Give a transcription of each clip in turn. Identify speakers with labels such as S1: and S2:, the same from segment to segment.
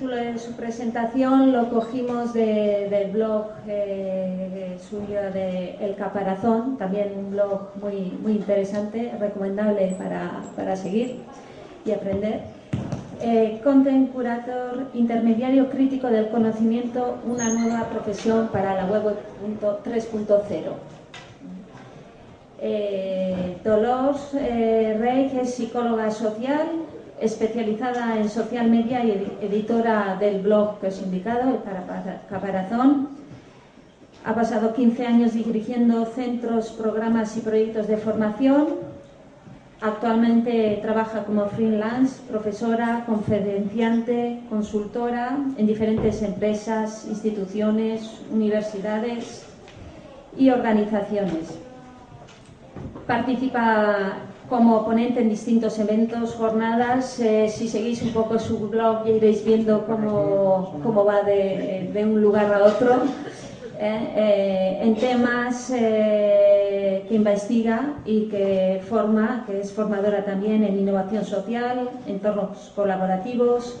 S1: título de su presentación lo cogimos del blog eh, suyo de El Caparazón, también un blog muy, muy interesante, recomendable para, seguir y aprender. Eh, content Curator, intermediario crítico del conocimiento, una nueva profesión para la web 3.0. Eh, Dolores eh, Rey es psicóloga social, especializada en social media y editora del blog que os he indicado, el Caparazón. Ha pasado 15 años dirigiendo centros, programas y proyectos de formación. Actualmente trabaja como freelance, profesora, conferenciante, consultora en diferentes empresas, instituciones, universidades y organizaciones. Participa como ponente en distintos eventos, jornadas. Eh, si seguís un poco su blog ya iréis viendo cómo, cómo va de, de, un lugar a otro. Eh, eh, en temas que investiga y que forma, que es formadora también en innovación social, entornos colaborativos,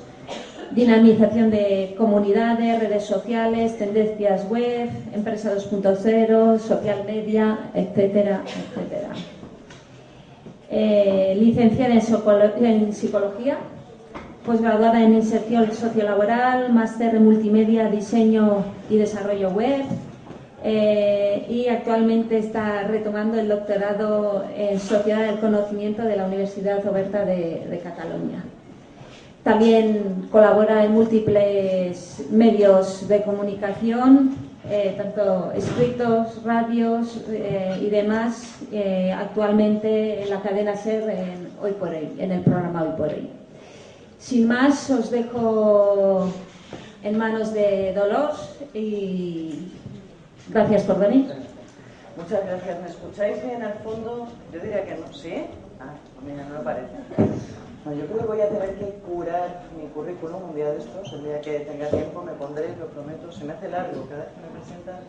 S1: dinamización de comunidades, redes sociales, tendencias web, empresa 2.0, social media, etcétera, etcétera eh, licenciada en, psicología, posgraduada en inserción sociolaboral, máster en multimedia, diseño y desarrollo web. Eh, y actualmente está retomando el doctorado en Sociedad del Conocimiento de la Universidad Oberta de Cataluña. También colabora en múltiples medios de comunicación, eh, tanto escritos, radios eh, y demás, eh, actualmente en la cadena SER en Hoy por Hoy, en el programa Hoy por Hoy. Sin más, os dejo en manos de Dolores y gracias por venir.
S2: Muchas gracias. ¿Me escucháis bien al fondo? Yo diría que no. ¿Sí? Ah, mira, no lo parece. No, yo creo que voy a tener que curar mi currículum un día de estos, el día que tenga tiempo me pondré, lo prometo, se me hace largo, cada vez que me presentan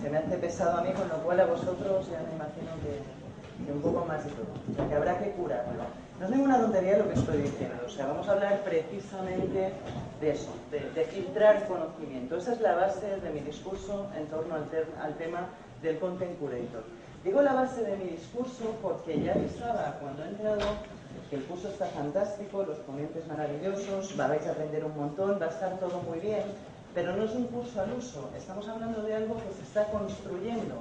S2: se me hace pesado a mí, con lo cual a vosotros ya me imagino que, un poco más de todo, o sea que habrá que curarlo. No es ninguna tontería lo que estoy diciendo, o sea, vamos a hablar precisamente de eso, de, filtrar conocimiento. Esa es la base de mi discurso en torno al, al tema del content curator. Digo la base de mi discurso porque ya avisaba cuando he entrado que el curso está fantástico, los ponentes maravillosos, vais a aprender un montón, va a estar todo muy bien, pero no es un curso al uso, estamos hablando de algo que se está construyendo,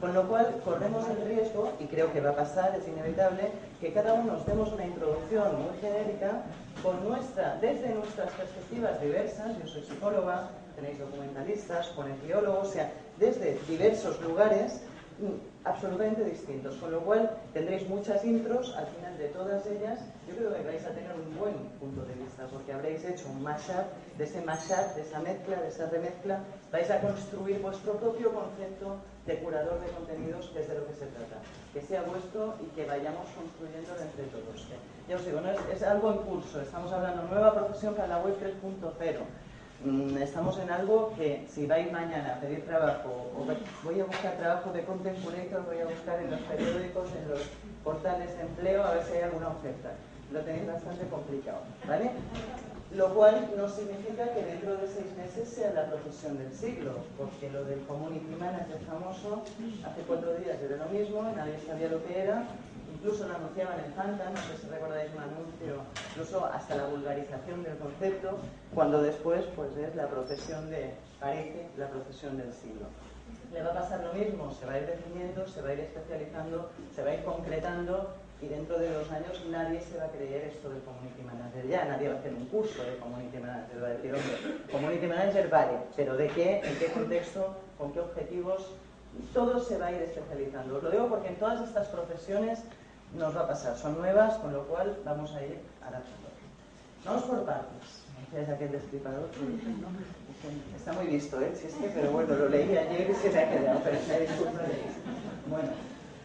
S2: con lo cual corremos el riesgo, y creo que va a pasar, es inevitable, que cada uno nos demos una introducción muy genérica con nuestra, desde nuestras perspectivas diversas, yo soy psicóloga, tenéis documentalistas, fonetiólogos, o sea, desde diversos lugares, absolutamente distintos, con lo cual tendréis muchas intros, al final de todas ellas yo creo que vais a tener un buen punto de vista, porque habréis hecho un mashup, de ese mashup, de esa mezcla, de esa remezcla, vais a construir vuestro propio concepto de curador de contenidos, que es de lo que se trata, que sea vuestro y que vayamos construyendo entre todos. Ya os digo, no es, algo en curso, estamos hablando de nueva profesión para la web 3.0 Mm, estamos en algo que si vais mañana a pedir trabajo, o voy a buscar trabajo de content voy a buscar en los periódicos, en los portales de empleo, a ver si hay alguna oferta. Lo tenéis bastante complicado, ¿vale? Lo cual no significa que dentro de seis meses sea la profesión del siglo, porque lo del community manager famoso, hace cuatro días era lo mismo, nadie sabía lo que era, incluso lo anunciaban en Fanta, no sé si recordáis un anuncio, incluso hasta la vulgarización del concepto, cuando después pues es la profesión de, parece, la profesión del siglo. Le va a pasar lo mismo, se va a ir definiendo, se va a ir especializando, se va a ir concretando y dentro de dos años nadie se va a creer esto del community manager ya, nadie va a hacer un curso de community manager, va a decir, hombre, community manager vale, pero ¿de qué? ¿En qué contexto? ¿Con qué objetivos? Todo se va a ir especializando. Lo digo porque en todas estas profesiones nos va a pasar. Son nuevas, con lo cual vamos a ir adaptando. Vamos por partes. Es aquel destripador. Está muy visto, ¿eh? Que, pero bueno, lo leí ayer y se me ha quedado, pero me disculpa de Bueno,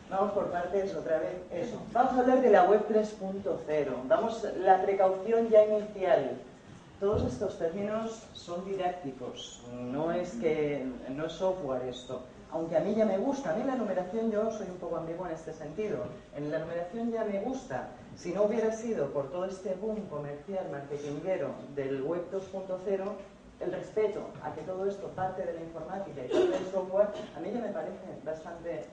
S2: vamos por partes otra vez. Eso. Vamos a hablar de la web 3.0. Vamos, la precaución ya inicial. Todos estos términos son didácticos, no es que no es software esto. Aunque a mí ya me gusta, a mí la numeración yo soy un poco ambiguo en este sentido, en la numeración ya me gusta, si no hubiera sido por todo este boom comercial, marketinguero del web 2.0, el respeto a que todo esto parte de la informática y parte del software, a mí ya me parece bastante,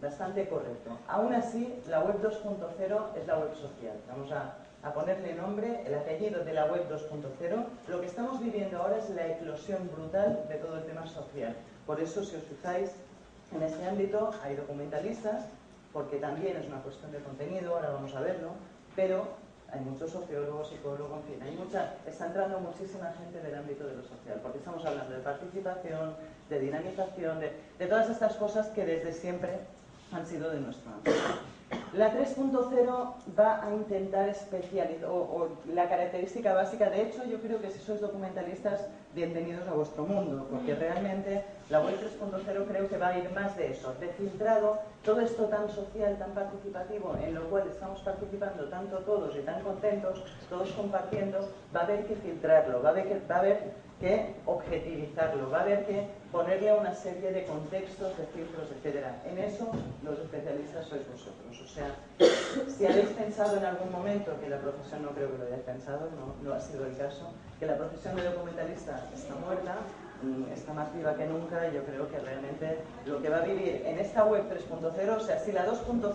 S2: bastante correcto. Aún así, la web 2.0 es la web social. Vamos a, a ponerle nombre, el apellido de la web 2.0. Lo que estamos viviendo ahora es la eclosión brutal de todo el tema social. Por eso, si os fijáis, en este ámbito hay documentalistas, porque también es una cuestión de contenido, ahora vamos a verlo, pero hay muchos sociólogos, psicólogos, en fin, hay mucha, está entrando muchísima gente del ámbito de lo social, porque estamos hablando de participación, de dinamización, de, de todas estas cosas que desde siempre han sido de nuestro ámbito. La 3.0 va a intentar especializar, o, la característica básica, de hecho yo creo que si sois documentalistas, bienvenidos a vuestro mundo, porque realmente la web 3.0 creo que va a ir más de eso, de filtrado, todo esto tan social, tan participativo, en lo cual estamos participando tanto todos y tan contentos, todos compartiendo, va a haber que filtrarlo, va a haber que, va a haber que objetivizarlo, va a haber que ponerle una serie de contextos, de filtros, etc. En eso los especialistas sois vosotros. O sea, si habéis pensado en algún momento, que la profesión no creo que lo hayáis pensado, no, no ha sido el caso, que la profesión de documentalista está muerta, mm, está más viva que nunca, y yo creo que realmente lo que va a vivir en esta web 3.0, o sea, si la 2.0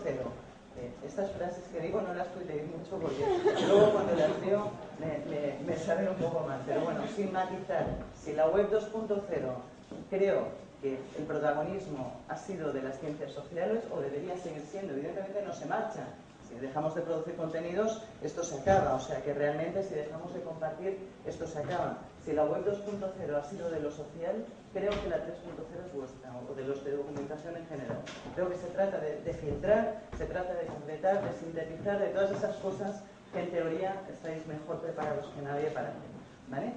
S2: estas frases que digo no las tuiteéis mucho porque luego cuando las veo me, me, un poco más. Pero bueno, sin matizar, si la web 2.0 creo que el protagonismo ha sido de las ciencias sociales o debería seguir siendo, evidentemente no se marcha. Si dejamos de producir contenidos, esto se acaba. O sea que realmente si dejamos de compartir, esto se acaba. Si la web 2.0 ha sido de lo social, creo que la 3.0 es vuestra, o de los de documentación en general. Creo que se trata de, filtrar, se trata de completar, de sintetizar, de todas esas cosas que en teoría estáis mejor preparados que nadie para hacer. ¿Vale?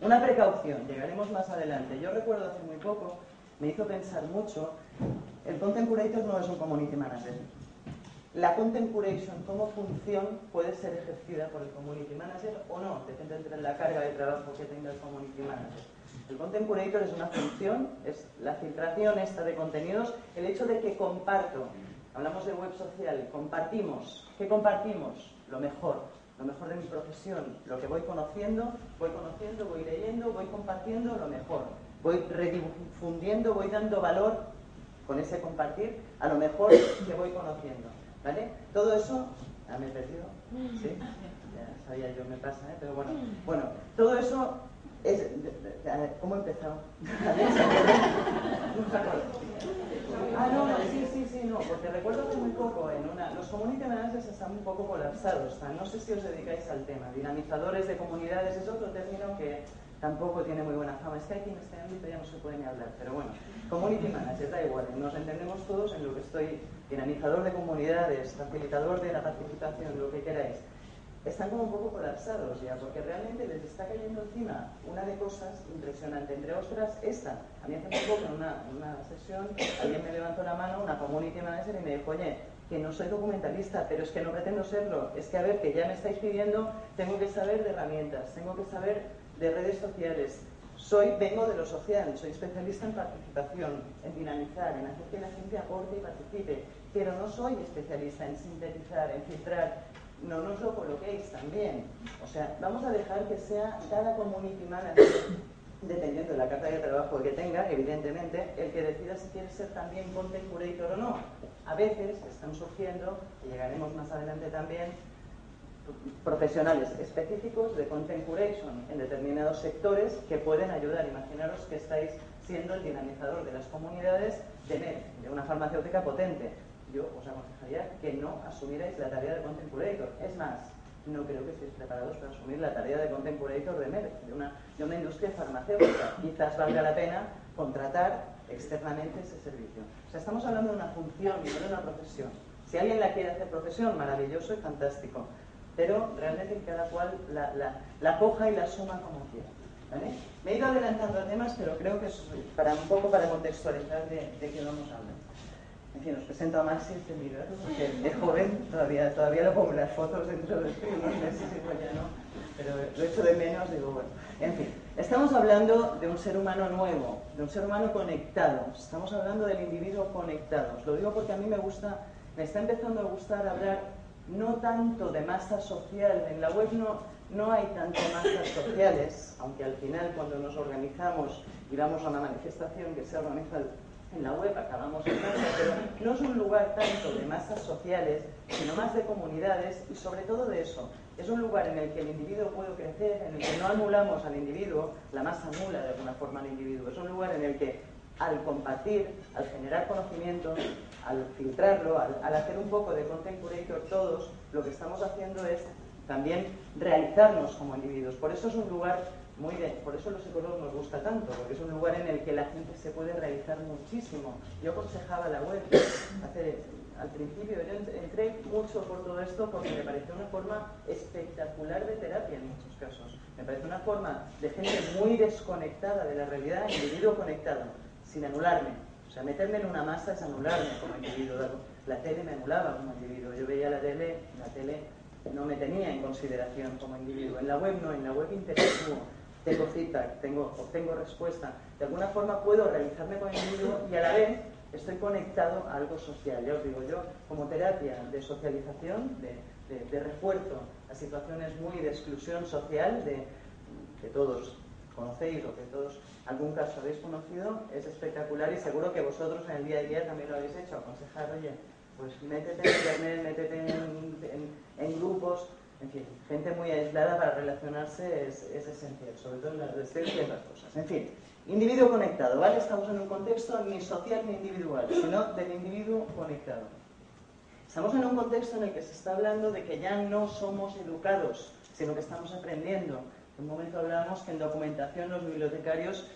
S2: Una precaución, llegaremos más adelante. Yo recuerdo hace muy poco, me hizo pensar mucho, el Content Curator no es un community manager. La content curation como función puede ser ejercida por el community manager o no, depende de la carga de trabajo que tenga el community manager. El content curator es una función, es la filtración esta de contenidos, el hecho de que comparto, hablamos de web social, compartimos, ¿qué compartimos? Lo mejor, lo mejor de mi profesión, lo que voy conociendo, voy conociendo, voy leyendo, voy compartiendo lo mejor, voy redifundiendo, voy dando valor con ese compartir a lo mejor que voy conociendo. ¿Vale? Todo eso. ya me he perdido. ¿Sí? Ya sabía yo, me pasa, ¿eh? Pero bueno. Bueno, todo eso es. ¿Cómo he empezado? ah, no, sí, sí, sí, no, porque recuerdo que muy poco en una. Los community managers están un poco colapsados. No sé si os dedicáis al tema. Dinamizadores de comunidades es otro término que tampoco tiene muy buena fama. Es que aquí en este ámbito ya no se puede ni hablar, pero bueno, community manager, da igual, nos entendemos todos en lo que estoy, dinamizador de comunidades, facilitador de la participación, lo que queráis. Están como un poco colapsados ya, porque realmente les está cayendo encima una de cosas impresionante. Entre otras, esta. A mí hace poco en una, una sesión alguien me levantó la mano, una community manager, y me dijo, oye, que no soy documentalista, pero es que no pretendo serlo. Es que, a ver, que ya me estáis pidiendo, tengo que saber de herramientas, tengo que saber de redes sociales. Soy, vengo de lo social, soy especialista en participación, en dinamizar, en hacer que la gente aporte y participe, pero no soy especialista en sintetizar, en filtrar. No nos lo coloquéis también. O sea, vamos a dejar que sea cada community manager, dependiendo de la carta de trabajo que tenga, evidentemente, el que decida si quiere ser también content curator o no. A veces están surgiendo, y llegaremos más adelante también, profesionales específicos de content curation en determinados sectores que pueden ayudar. Imaginaros que estáis siendo el dinamizador de las comunidades de NET, de una farmacéutica potente. Yo os aconsejaría que no asumierais la tarea de content curator. Es más, no creo que estéis preparados para asumir la tarea de content curator de MED, de una, de una industria farmacéutica. Quizás valga la pena contratar externamente ese servicio. O sea, estamos hablando de una función y no de una profesión. Si alguien la quiere hacer profesión, maravilloso y fantástico pero realmente cada cual la, la, coja y la suma como quiera. Me he ido adelantando a temas, pero creo que es para un poco para contextualizar de qué vamos a hablar. En fin, os presento a Maxi este libro, porque es joven, todavía, todavía lo pongo en las fotos dentro de unos meses, igual ya no, pero lo echo de menos, digo, bueno. En fin, estamos hablando de un ser humano nuevo, de un ser humano conectado, estamos hablando del individuo conectado. Lo digo porque a mí me gusta, me está empezando a gustar hablar no tanto de masa social, en la web no, no hay tanto masas sociales, aunque al final cuando nos organizamos y vamos a una manifestación que se organiza en la web, acabamos casa, pero no es un lugar tanto de masas sociales, sino más de comunidades y sobre todo de eso. Es un lugar en el que el individuo puede crecer, en el que no anulamos al individuo, la masa anula de alguna forma al individuo. Es un lugar en el que al compartir, al generar conocimiento, al filtrarlo, al, hacer un poco de content curator todos, lo que estamos haciendo es también realizarnos como individuos. Por eso es un lugar muy de, por eso los psicólogos nos gusta tanto, porque es un lugar en el que la gente se puede realizar muchísimo. Yo aconsejaba la web al principio, entré mucho por todo esto porque me pareció una forma espectacular de terapia en muchos casos. Me parece una forma de gente muy desconectada de la realidad, individuo conectado, sin anularme. O sea, meterme en una masa es anularme como individuo. La tele me anulaba como individuo. Yo veía la tele, la tele no me tenía en consideración como individuo. En la web no, en la web interactúo, tengo feedback, tengo, obtengo respuesta. De alguna forma puedo realizarme como individuo y a la vez estoy conectado a algo social. Ya os digo, yo como terapia de socialización, de, refuerzo a situaciones muy de exclusión social, de, que todos conocéis o que todos algún caso habéis conocido, es espectacular y seguro que vosotros en el día a día también lo habéis hecho, aconsejar, oye, pues métete en internet, métete en, grupos, en fin, gente muy aislada para relacionarse es, esencial, sobre todo en la adolescencia y las cosas. En fin, individuo conectado, ¿vale? Estamos en un contexto ni social ni individual, sino del individuo conectado. Estamos en un contexto en el que se está hablando de que ya no somos educados, sino que estamos aprendiendo. En un momento hablamos que en documentación los bibliotecarios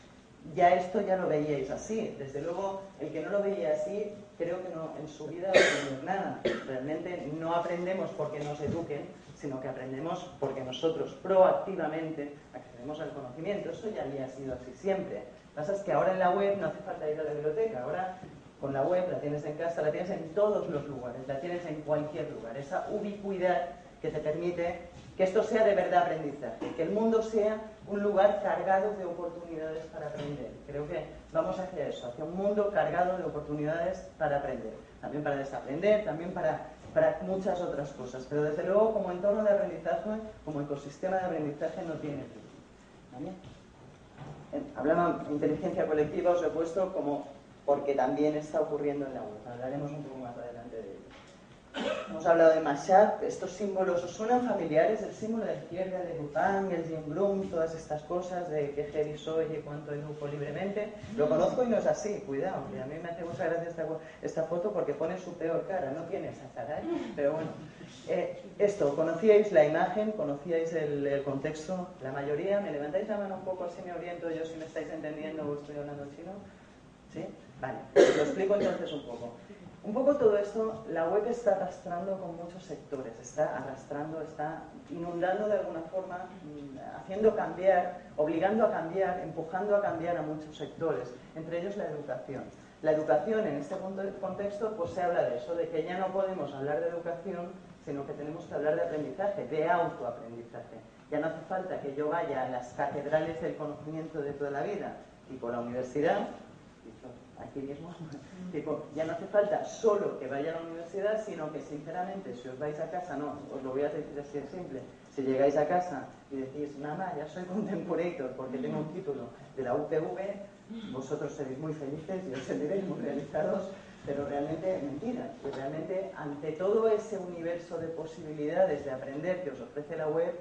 S2: ya esto ya lo veíais así. Desde luego, el que no lo veía así, creo que no, en su vida no nada. Realmente no aprendemos porque nos eduquen, sino que aprendemos porque nosotros proactivamente accedemos al conocimiento. Eso ya había sido así siempre. Lo que pasa es que ahora en la web no hace falta ir a la biblioteca. Ahora con la web la tienes en casa, la tienes en todos los lugares, la tienes en cualquier lugar. Esa ubicuidad que te permite que esto sea de verdad aprendizaje, que el mundo sea un lugar cargado de oportunidades para aprender. Creo que vamos hacia eso, hacia un mundo cargado de oportunidades para aprender, también para desaprender, también para, para muchas otras cosas. Pero desde luego como entorno de aprendizaje, como ecosistema de aprendizaje no tiene fin. ¿Vale? De inteligencia colectiva, os he puesto como porque también está ocurriendo en la web. Hablaremos un poco más de. Hemos hablado de Mashat, estos símbolos, ¿os suenan familiares? El símbolo de izquierda, de Bután, el Jim Bloom, todas estas cosas de que heavy soy y cuánto educo libremente. Lo conozco y no es así, cuidado. Y a mí me hace mucha gracia esta, foto porque pone su peor cara, no tiene esa cara, ¿eh? pero bueno. Eh, esto, ¿conocíais la imagen? ¿Conocíais el, el, contexto? La mayoría, ¿me levantáis la mano un poco así me oriento yo si me estáis entendiendo o estoy hablando chino? ¿Sí? Vale, lo explico entonces un poco. Un poco todo esto, la web está arrastrando con muchos sectores, está arrastrando, está inundando de alguna forma, mm, haciendo cambiar, obligando a cambiar, empujando a cambiar a muchos sectores, entre ellos la educación. La educación en este contexto pues se habla de eso, de que ya no podemos hablar de educación, sino que tenemos que hablar de aprendizaje, de autoaprendizaje. Ya no hace falta que yo vaya a las catedrales del conocimiento de toda la vida, tipo la universidad, aquí mismo, ya no hace falta solo que vaya a la universidad, sino que sinceramente, si os vais a casa, no, os lo voy a decir así de simple, si llegáis a casa y decís, mamá, ya soy contemporator porque tengo un título de la UPV, vosotros seréis muy felices y os sentiréis muy realizados, pero realmente mentira, que realmente ante todo ese universo de posibilidades de aprender que os ofrece la web,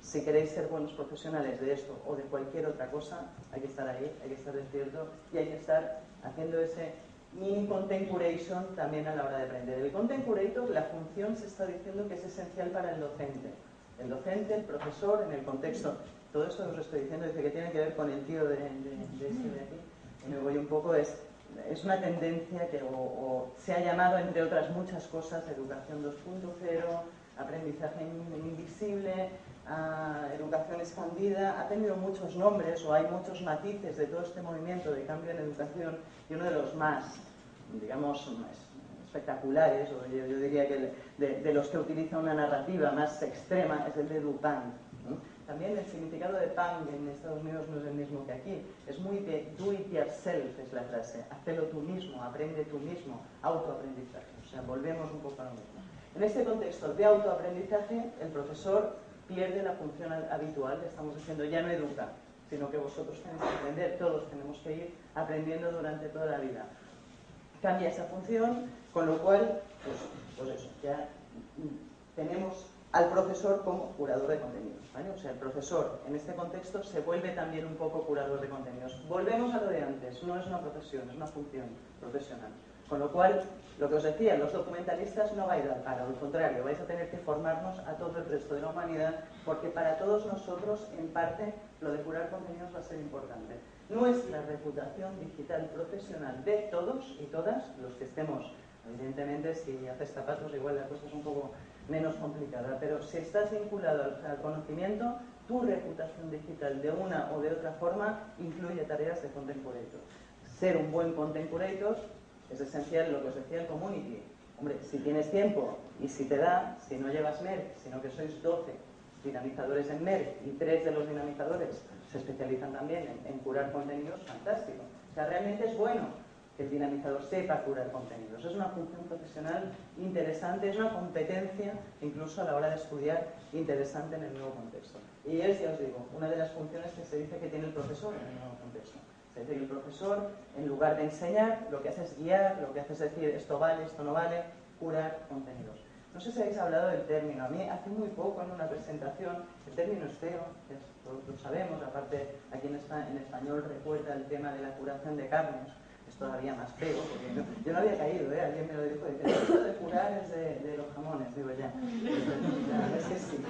S2: si queréis ser buenos profesionales de esto o de cualquier otra cosa, hay que estar ahí, hay que estar despierto y hay que estar haciendo ese mini content curation también a la hora de aprender. El content curator, la función se está diciendo que es esencial para el docente. El docente, el profesor, en el contexto, todo esto os lo estoy diciendo, dice que tiene que ver con el tío de, de, este de aquí, me voy un poco, es, es una tendencia que se ha llamado, entre otras muchas cosas, educación 2.0, aprendizaje invisible, educación expandida, ha tenido muchos nombres o hay muchos matices de todo este movimiento de cambio en educación y uno de los más, digamos, espectaculares, o yo, diría que de, los que utiliza una narrativa más extrema, es el de Dupin. También el significado de punk en Estados Unidos no es el mismo que aquí. Es muy de do it yourself, es la frase. Hacelo tú mismo, aprende tú mismo, autoaprendizaje. O sea, volvemos un poco a lo mismo. En este contexto de autoaprendizaje, el profesor pierde la función habitual, estamos diciendo, ya no educa, sino que vosotros tenéis que aprender, todos tenemos que ir aprendiendo durante toda la vida. Cambia esa función, con lo cual, pues, pues eso, ya tenemos al profesor como curador de contenidos. O sea, el profesor en este contexto se vuelve también un poco curador de contenidos. Volvemos a lo de antes, no es una profesión, es una función profesional. Con lo cual, lo que os decía, los documentalistas no vais a dar para, al contrario, vais a tener que formarnos a todo el resto de la humanidad, porque para todos nosotros, en parte, lo de curar contenidos va a ser importante. Nuestra reputación digital profesional de todos y todas, los que estemos, evidentemente, si haces zapatos, igual la cosa es un poco menos complicada, pero si estás vinculado al, conocimiento, tu reputación digital de una o de otra forma influye tareas de content curator. Ser un buen content curator es esencial lo que os decía el community. Hombre, si tienes tiempo y si te da, si no llevas MERC, sino que sois 12 dinamizadores en MERC y tres de los dinamizadores se especializan también en, en curar contenidos, fantástico. O sea, realmente es bueno que el dinamizador sepa curar contenidos. Es una función profesional interesante, es una competencia, incluso a la hora de estudiar, interesante en el nuevo contexto. Y es, ya os digo, una de las funciones que se dice que tiene el profesor en el nuevo contexto. Dice que el profesor, en lugar de enseñar, lo que hace es guiar, lo que hace es decir esto vale, esto no vale, curar contenidos. No sé si habéis hablado del término. A mí hace muy poco en una presentación, el término es feo, lo, sabemos, aparte aquí en, en español recuerda el tema de la curación de carnes es todavía más feo, porque yo, no había caído, ¿eh? alguien me lo dijo, dice, esto de curar es de, los jamones, digo ya. Es que sí,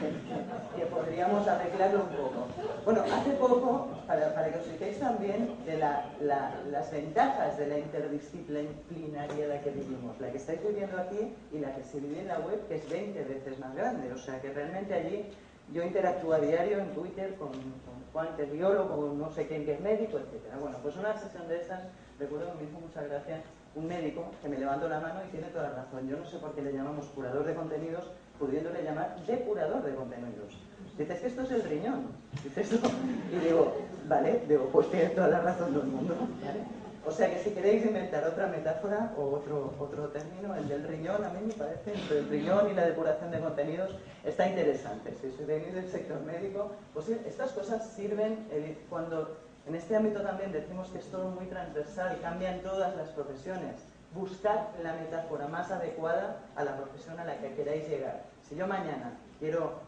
S2: que, podríamos arreglarlo un poco. Bueno, hace poco, para, para que os fijéis también de la, las ventajas de la interdisciplinariedad que vivimos, la que estáis viviendo aquí y la que se vive en la web, que es 20 veces más grande, o sea que realmente allí yo interactúo a diario en Twitter con, con Juan, que es biólogo, no sé quién que es médico, etc. Bueno, pues una sesión de estas recuerdo que me hizo mucha gracia un médico que me levantó la mano y tiene toda la razón. Yo no sé por qué le llamamos curador de contenidos, pudiéndole llamar depurador de contenidos. Dices que esto es el riñón. Dices esto. Y digo, vale, digo, pues tiene toda la razón del mundo. O sea que si queréis inventar otra metáfora o otro, otro término, el del riñón, a mí me parece, entre el riñón y la depuración de contenidos, está interesante. Si sois del sector médico, pues estas cosas sirven eh, cuando en este ámbito también decimos que es todo muy transversal, cambia en todas las profesiones. Buscar la metáfora más adecuada a la profesión a la que queráis llegar. Si yo mañana quiero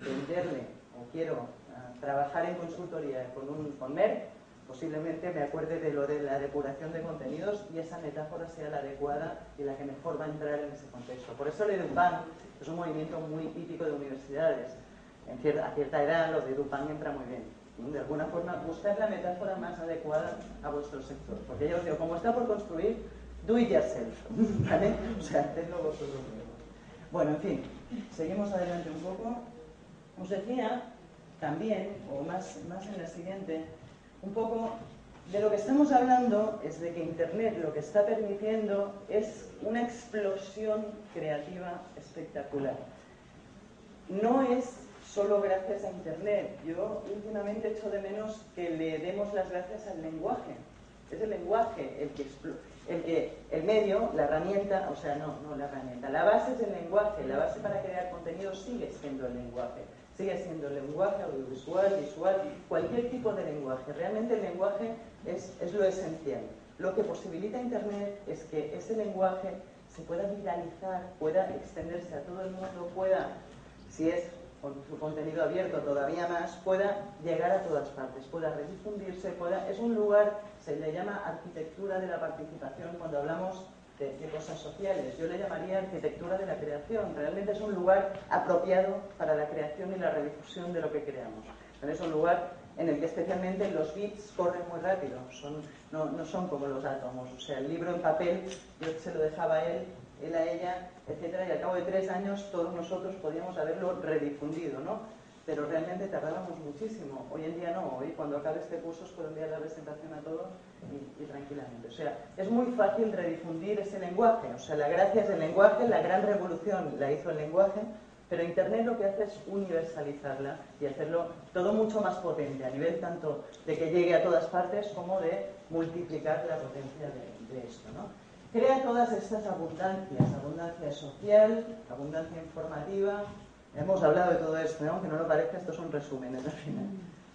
S2: venderle o quiero ah, trabajar en consultoría con un con posiblemente me acuerde de lo de la depuración de contenidos y esa metáfora sea la adecuada y la que mejor va a entrar en ese contexto. Por eso el EduPan es un movimiento muy típico de universidades. A cierta edad lo de EduPan entra muy bien de alguna forma buscar la metáfora más adecuada a vuestro sector. Porque yo os digo, como está por construir, do it yourself, ¿vale? O sea, hacedlo vosotros mismos. Bueno, en fin, seguimos adelante un poco. Os decía también, o más, más en la siguiente, un poco de lo que estamos hablando es de que Internet lo que está permitiendo es una explosión creativa espectacular. No es solo gracias a Internet. Yo últimamente echo de menos que le demos las gracias al lenguaje. Es el lenguaje el que, el que el medio, la herramienta, o sea, no, no la herramienta. La base es el lenguaje. La base para crear contenido sigue siendo el lenguaje. Sigue siendo el lenguaje audiovisual, visual, cualquier tipo de lenguaje. Realmente el lenguaje es, es lo esencial. Lo que posibilita Internet es que ese lenguaje se pueda viralizar, pueda extenderse a todo el mundo, pueda, si es con su contenido abierto todavía más, pueda llegar a todas partes, pueda redifundirse, pueda... Es un lugar, se le llama arquitectura de la participación cuando hablamos de, cosas sociales. Yo le llamaría arquitectura de la creación. Realmente es un lugar apropiado para la creación y la redifusión de lo que creamos. es un lugar en el que especialmente los bits corren muy rápido, no, son como los átomos. O sea, el libro en papel, yo se lo dejaba él él a ella, etcétera, y al cabo de tres años todos nosotros podíamos haberlo redifundido, ¿no? pero realmente tardábamos muchísimo. Hoy en día no, hoy cuando acabe este curso os puedo enviar la presentación a todos y, tranquilamente. O sea, es muy fácil redifundir ese lenguaje. O sea, la gracia es el lenguaje, la gran revolución la hizo el lenguaje, pero Internet lo que hace es universalizarla y hacerlo todo mucho más potente, a nivel tanto de que llegue a todas partes como de multiplicar la potencia de, esto. ¿no? Crea todas estas abundancias, abundancia social, abundancia informativa, Hemos hablado de todo esto, aunque no lo parezca, estos son resúmenes al final.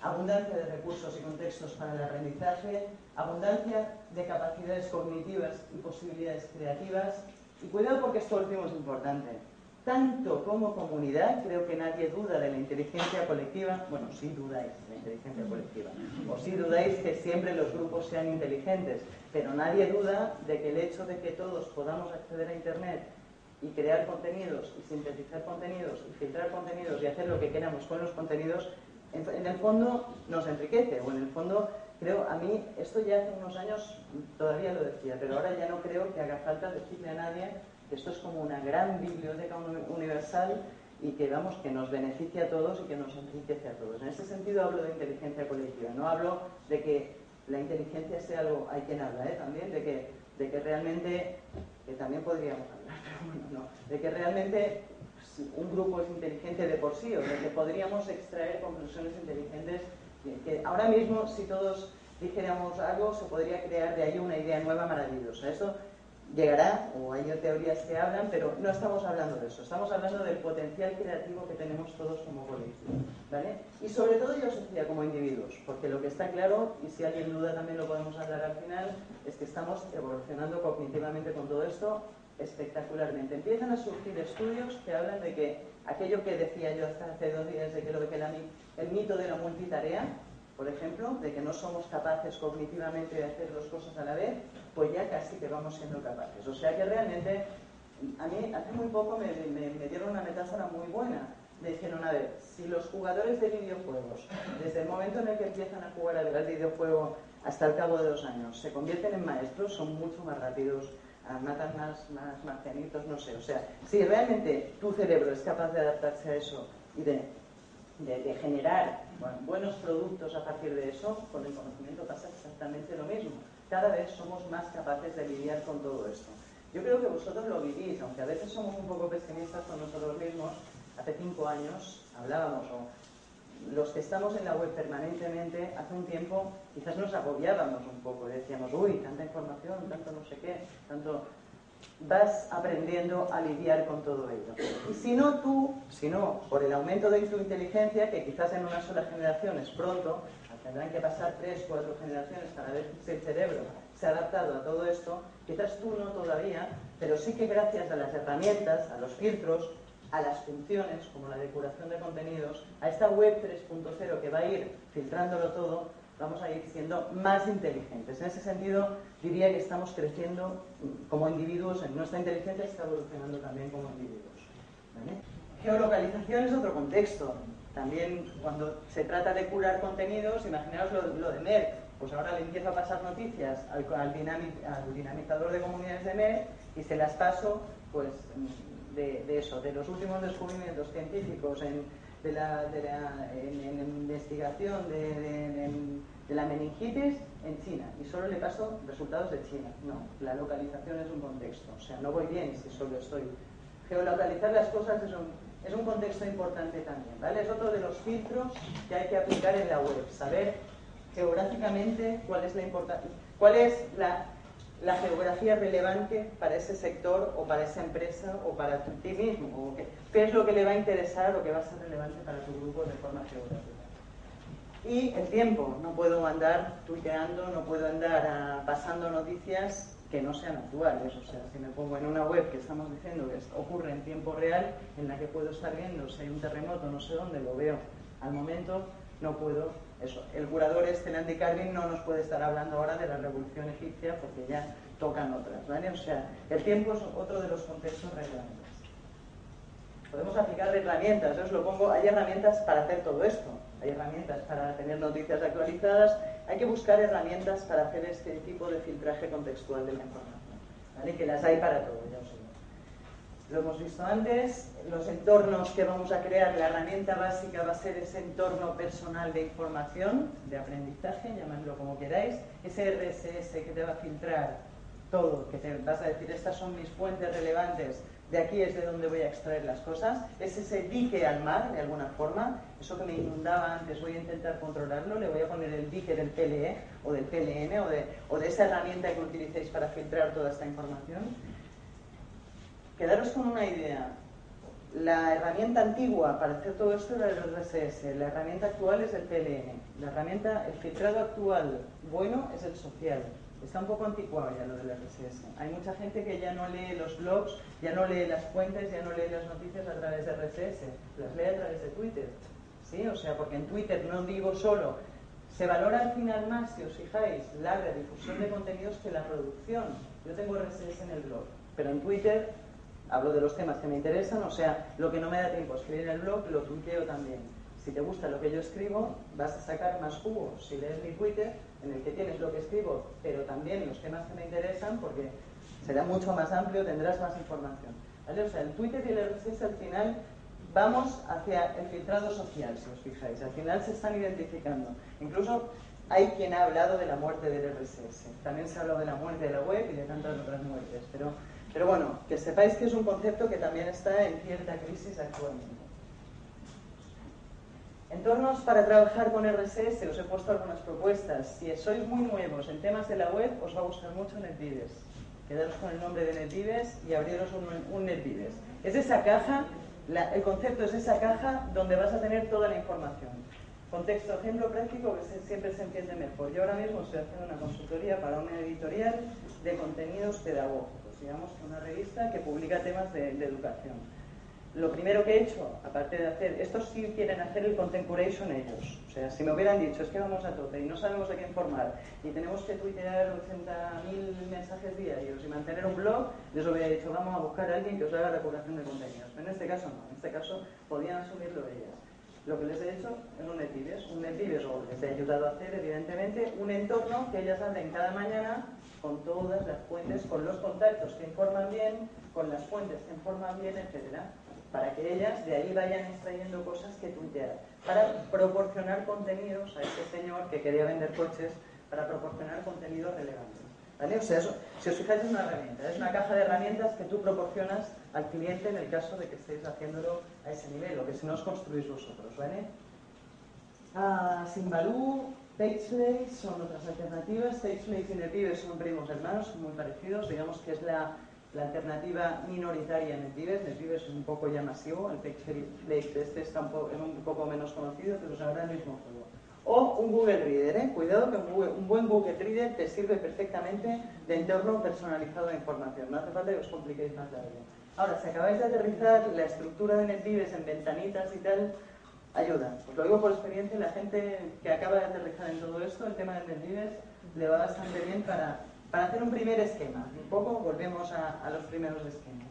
S2: Abundancia de recursos y contextos para el aprendizaje, abundancia de capacidades cognitivas y posibilidades creativas. Y cuidado porque esto último es importante. Tanto como comunidad, creo que nadie duda de la inteligencia colectiva. Bueno, sí dudáis de la inteligencia colectiva. O sí dudáis que siempre los grupos sean inteligentes. Pero nadie duda de que el hecho de que todos podamos acceder a Internet y crear contenidos y sintetizar contenidos y filtrar contenidos y hacer lo que queramos con los contenidos, en, el fondo nos enriquece o en el fondo creo, a mí esto ya hace unos años todavía lo decía, pero ahora ya no creo que haga falta decirle a nadie esto es como una gran biblioteca universal y que vamos, que nos beneficia a todos y que nos enriquece a todos. En ese sentido hablo de inteligencia colectiva, no hablo de que la inteligencia sea algo, hay quien habla ¿eh? también, de que, de que realmente, que también podríamos hablar de que realmente un grupo es inteligente de por sí, o de que podríamos extraer conclusiones inteligentes, que, ahora mismo si todos dijéramos algo se podría crear de ahí una idea nueva maravillosa. Eso llegará, o hay teorías que hablan, pero no estamos hablando de eso, estamos hablando del potencial creativo que tenemos todos como colectivo. ¿vale? Y sobre todo yo os decía como individuos, porque lo que está claro, y si alguien duda también lo podemos hablar al final, es que estamos evolucionando cognitivamente con todo esto espectacularmente. Empiezan a surgir estudios que hablan de que aquello que decía yo hasta hace dos días, de que lo que el mito de la multitarea, por ejemplo, de que no somos capaces cognitivamente de hacer dos cosas a la vez, pues ya casi que vamos siendo capaces. O sea que realmente, a mí hace muy poco me, dieron una metáfora muy buena. Me dijeron, a ver, si los jugadores de videojuegos, desde el momento en el que empiezan a jugar al videojuego hasta el cabo de dos años, se convierten en maestros, son mucho más rápidos, matan más, más no sé. O sea, si realmente tu cerebro es capaz de adaptarse a eso y de, de, generar buenos productos a partir de eso, con el conocimiento pasa exactamente lo mismo. Cada vez somos más capaces de lidiar con todo esto. Yo creo que vosotros lo vivís, aunque a veces somos un poco pesimistas con nosotros mismos. Hace cinco años hablábamos, o los que estamos en la web permanentemente, hace un tiempo quizás nos agobiábamos un poco, decíamos, uy, tanta información, tanto no sé qué, tanto... Vas aprendiendo a lidiar con todo ello. Y si no tú, si no por el aumento de tu inteligencia, que quizás en una sola generación es pronto, tendrán que pasar tres, cuatro generaciones para ver si el cerebro se ha adaptado a todo esto, quizás tú no todavía, pero sí que gracias a las herramientas, a los filtros, a las funciones, como la depuración de contenidos, a esta web 3.0 que va a ir filtrándolo todo, vamos a ir siendo más inteligentes. En ese sentido, diría que estamos creciendo como individuos, en nuestra inteligencia está evolucionando también como individuos. Geolocalización es otro contexto. También cuando se trata de curar contenidos, imaginaos lo, de Merck, pues ahora le empiezo a pasar noticias al, al, dinamizador de comunidades de Merck y se las paso pues de, eso, de los últimos descubrimientos científicos en, de la, en, investigación de, la meningitis en China y solo le paso resultados de China. No, la localización es un contexto, o sea, no voy bien si solo estoy. Geolocalizar las cosas es un, es un contexto importante también, ¿vale? Es otro de los filtros que hay que aplicar en la web, saber geográficamente cuál es la importancia, cuál es la la geografía relevante para ese sector o para esa empresa o para ti mismo? O qué, es lo que le va a interesar o que va a ser relevante para tu grupo de forma geográfica? Y el tiempo, no puedo andar tuiteando, no puedo andar ah, pasando noticias que no sean actuales. O sea, si me pongo en una web que estamos diciendo que ocurre en tiempo real, en la que puedo estar viendo si hay un terremoto, no sé dónde, lo veo al momento, no puedo eso. El curador este, Andy Carvin, no nos puede estar hablando ahora de la revolución egipcia porque ya tocan otras, ¿vale? O sea, el tiempo es otro de los contextos relevantes. Podemos aplicar herramientas, yo os lo pongo, hay herramientas para hacer todo esto, hay herramientas para tener noticias actualizadas, hay que buscar herramientas para hacer este tipo de filtraje contextual de la información, ¿vale? Que las hay para todo, ya os digo. lo hemos visto antes, los entornos que vamos a crear, la herramienta básica va a ser ese entorno personal de información, de aprendizaje, llamadlo como queráis, ese RSS que te va a filtrar todo, que te vas a decir, estas son mis fuentes relevantes, de aquí es de donde voy a extraer las cosas, es ese dique al mar, de alguna forma, eso que me inundaba antes, voy a intentar controlarlo, le voy a poner el dique del PLE o del PLN o de, o de esa herramienta que utilicéis para filtrar toda esta información. Quedaros con una idea. La herramienta antigua para hacer todo esto era el RSS, la herramienta actual es el PLN, la herramienta, el filtrado actual bueno es el social. Está un poco anticuado ya lo del RSS. Hay mucha gente que ya no lee los blogs, ya no lee las fuentes, ya no lee las noticias a través de RSS, las lee a través de Twitter. ¿Sí? O sea, porque en Twitter no digo solo, se valora al final más, si os fijáis, la difusión de contenidos que la producción. Yo tengo RSS en el blog, pero en Twitter hablo de los temas que me interesan, o sea, lo que no me da tiempo a escribir en el blog, lo tuiteo también. Si te gusta lo que yo escribo, vas a sacar más jugo. Si lees mi Twitter, en el que tienes lo que escribo, pero también los temas que me interesan, porque será mucho más amplio, tendrás más información. ¿Vale? O sea, el Twitter y el RSS al final vamos hacia el filtrado social, si os fijáis. Al final se están identificando. Incluso hay quien ha hablado de la muerte del RSS. También se ha hablado de la muerte de la web y de tantas otras muertes. Pero pero bueno, que sepáis que es un concepto que también está en cierta crisis actualmente. Entornos para trabajar con RSS, os he puesto algunas propuestas. Si sois muy nuevos en temas de la web, os va a gustar mucho NetVives. Quedaros con el nombre de NetVives y abriros un, un. Es esa caja, el concepto es esa caja donde vas a tener toda la información. Contexto, ejemplo práctico que siempre se entiende mejor. Yo ahora mismo estoy haciendo una consultoría para una editorial de contenidos pedagógicos digamos, una revista que publica temas de, educación. Lo primero que he hecho, aparte de hacer, estos sí quieren hacer el content curation ellos. O sea, si me hubieran dicho, es que vamos a tope y no sabemos de qué informar y tenemos que tuitear 80.000 mensajes diarios y mantener un blog, les hubiera dicho, vamos a buscar a alguien que os haga la curación de contenidos. Pero en este caso no, en este caso podían asumirlo ellas. Lo que les he hecho es un NetVives, un NetVives o les he ayudado a hacer, evidentemente, un entorno que ellas abren cada mañana con todas las fuentes, con los contactos que informan bien, con las fuentes que informan bien, etcétera, para que ellas de ahí vayan extrayendo cosas que tuitear, para proporcionar contenidos a este señor que quería vender coches, para proporcionar contenidos relevantes. ¿Vale? O sea, eso, si os fijáis, es una herramienta, es una caja de herramientas que tú proporcionas al cliente en el caso de que estéis haciéndolo a ese nivel, o que si no os construís vosotros, ¿vale? Ah, Simbalú, son otras alternativas. Pageflay y NetVives son primos hermanos, son muy parecidos. Digamos que es la, alternativa minoritaria en NetVives. NetVives es un poco ya masivo. El Pageflay este está un poco, es un poco menos conocido, pero sabrá el mismo juego. O un Google Reader, ¿eh? cuidado que un, buen Google Reader te sirve perfectamente de entorno personalizado de información. No hace falta que os compliquéis más la vida. Ahora, si acabáis de aterrizar la estructura de NetVives en ventanitas y tal, ayuda. Os lo digo por experiencia, la gente que acaba de aterrizar en todo esto, el tema de NetVives, le va bastante bien para, para hacer un primer esquema. Un poco volvemos a, los primeros esquemas.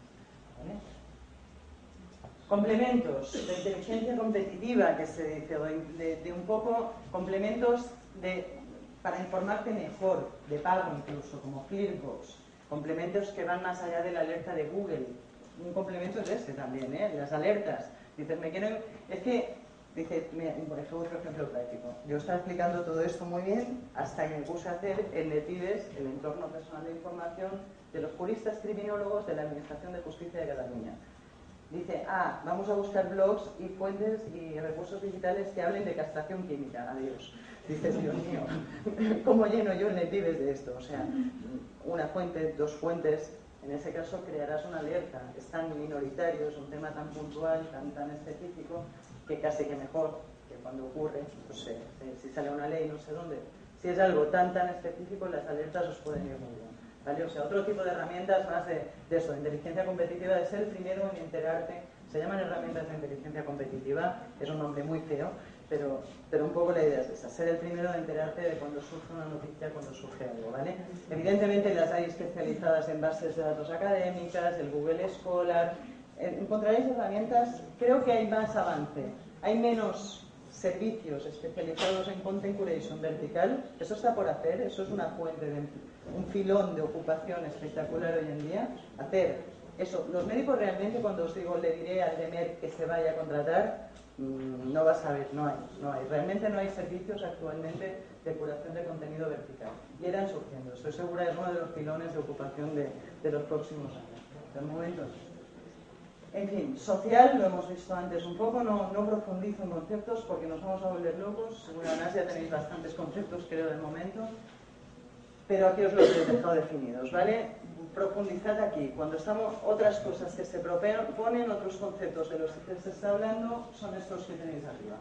S2: Complementos de inteligencia competitiva, que se dice, de, un poco complementos de, para informarte mejor, de pago incluso, como Clearbox. Complementos que van más allá de la alerta de Google. Un complemento es este también, ¿eh? las alertas. Dices, me quiero... Es que Dice, por ejemplo, otro ejemplo práctico. Yo estaba explicando todo esto muy bien hasta que me puse a hacer el NETIDES, el entorno personal de información de los juristas criminólogos de la Administración de Justicia de Cataluña. Dice, ah, vamos a buscar blogs y fuentes y recursos digitales que hablen de castración química. Adiós. Dices, Dios mío, ¿cómo lleno yo el NETIDES de esto? O sea, una fuente, dos fuentes, en ese caso crearás una alerta. Es tan minoritario, es un tema tan puntual, tan, tan específico, que casi que mejor que cuando ocurre, pues, eh, si sale una ley no sé dónde, si es algo tan tan específico, las alertas os pueden ir muy bien. ¿vale? O sea, otro tipo de herramientas más de, de eso, de inteligencia competitiva, de ser el primero en enterarte, se llaman herramientas de inteligencia competitiva, es un nombre muy feo, pero, pero un poco la idea es esa, ser el primero en enterarte de cuando surge una noticia, cuando surge algo, ¿vale? Evidentemente las hay especializadas en bases de datos académicas, el Google Scholar, encontraréis herramientas, creo que hay más avance, hay menos servicios especializados en content curation vertical, eso está por hacer, eso es una fuente de un filón de ocupación espectacular hoy en día, hacer eso, los médicos realmente cuando os digo, le diré al DEMER que se vaya a contratar, mm, no vas a ver, no hay, no hay. Realmente no hay servicios actualmente de curación de contenido vertical. Y irán surgiendo. Estoy segura es uno de los pilones de ocupación de, de los próximos años. De momento en fin, social, lo hemos visto antes un poco, no, profundizo en conceptos porque nos vamos a volver locos. Seguramente ya tenéis bastantes conceptos, creo, del momento. Pero aquí os los he dejado definidos, ¿vale? Profundizad aquí. Cuando estamos, otras cosas que se proponen, otros conceptos de los que se está hablando, son estos que tenéis arriba.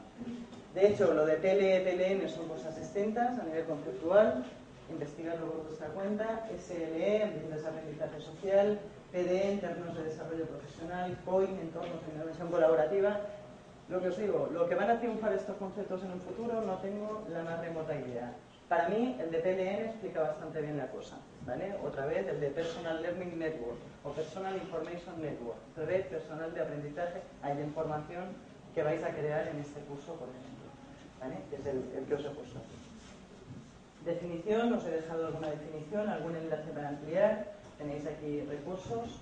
S2: De hecho, lo de PLE, PLN son cosas distintas a nivel conceptual. Investigadlo por vuestra cuenta. SLE, de aprendizaje social. PD, en términos de desarrollo profesional, COIN, entornos de innovación colaborativa. Lo que os digo, lo que van a triunfar estos conceptos en un futuro no tengo la más remota idea. Para mí, el de PLN explica bastante bien la cosa. ¿vale? Otra vez, el de Personal Learning Network o Personal Information Network. Red personal de aprendizaje, hay información que vais a crear en este curso, por ejemplo. ¿vale? Es el, el que os he puesto. Definición, os he dejado alguna definición, algún enlace para ampliar. Tenéis aquí recursos.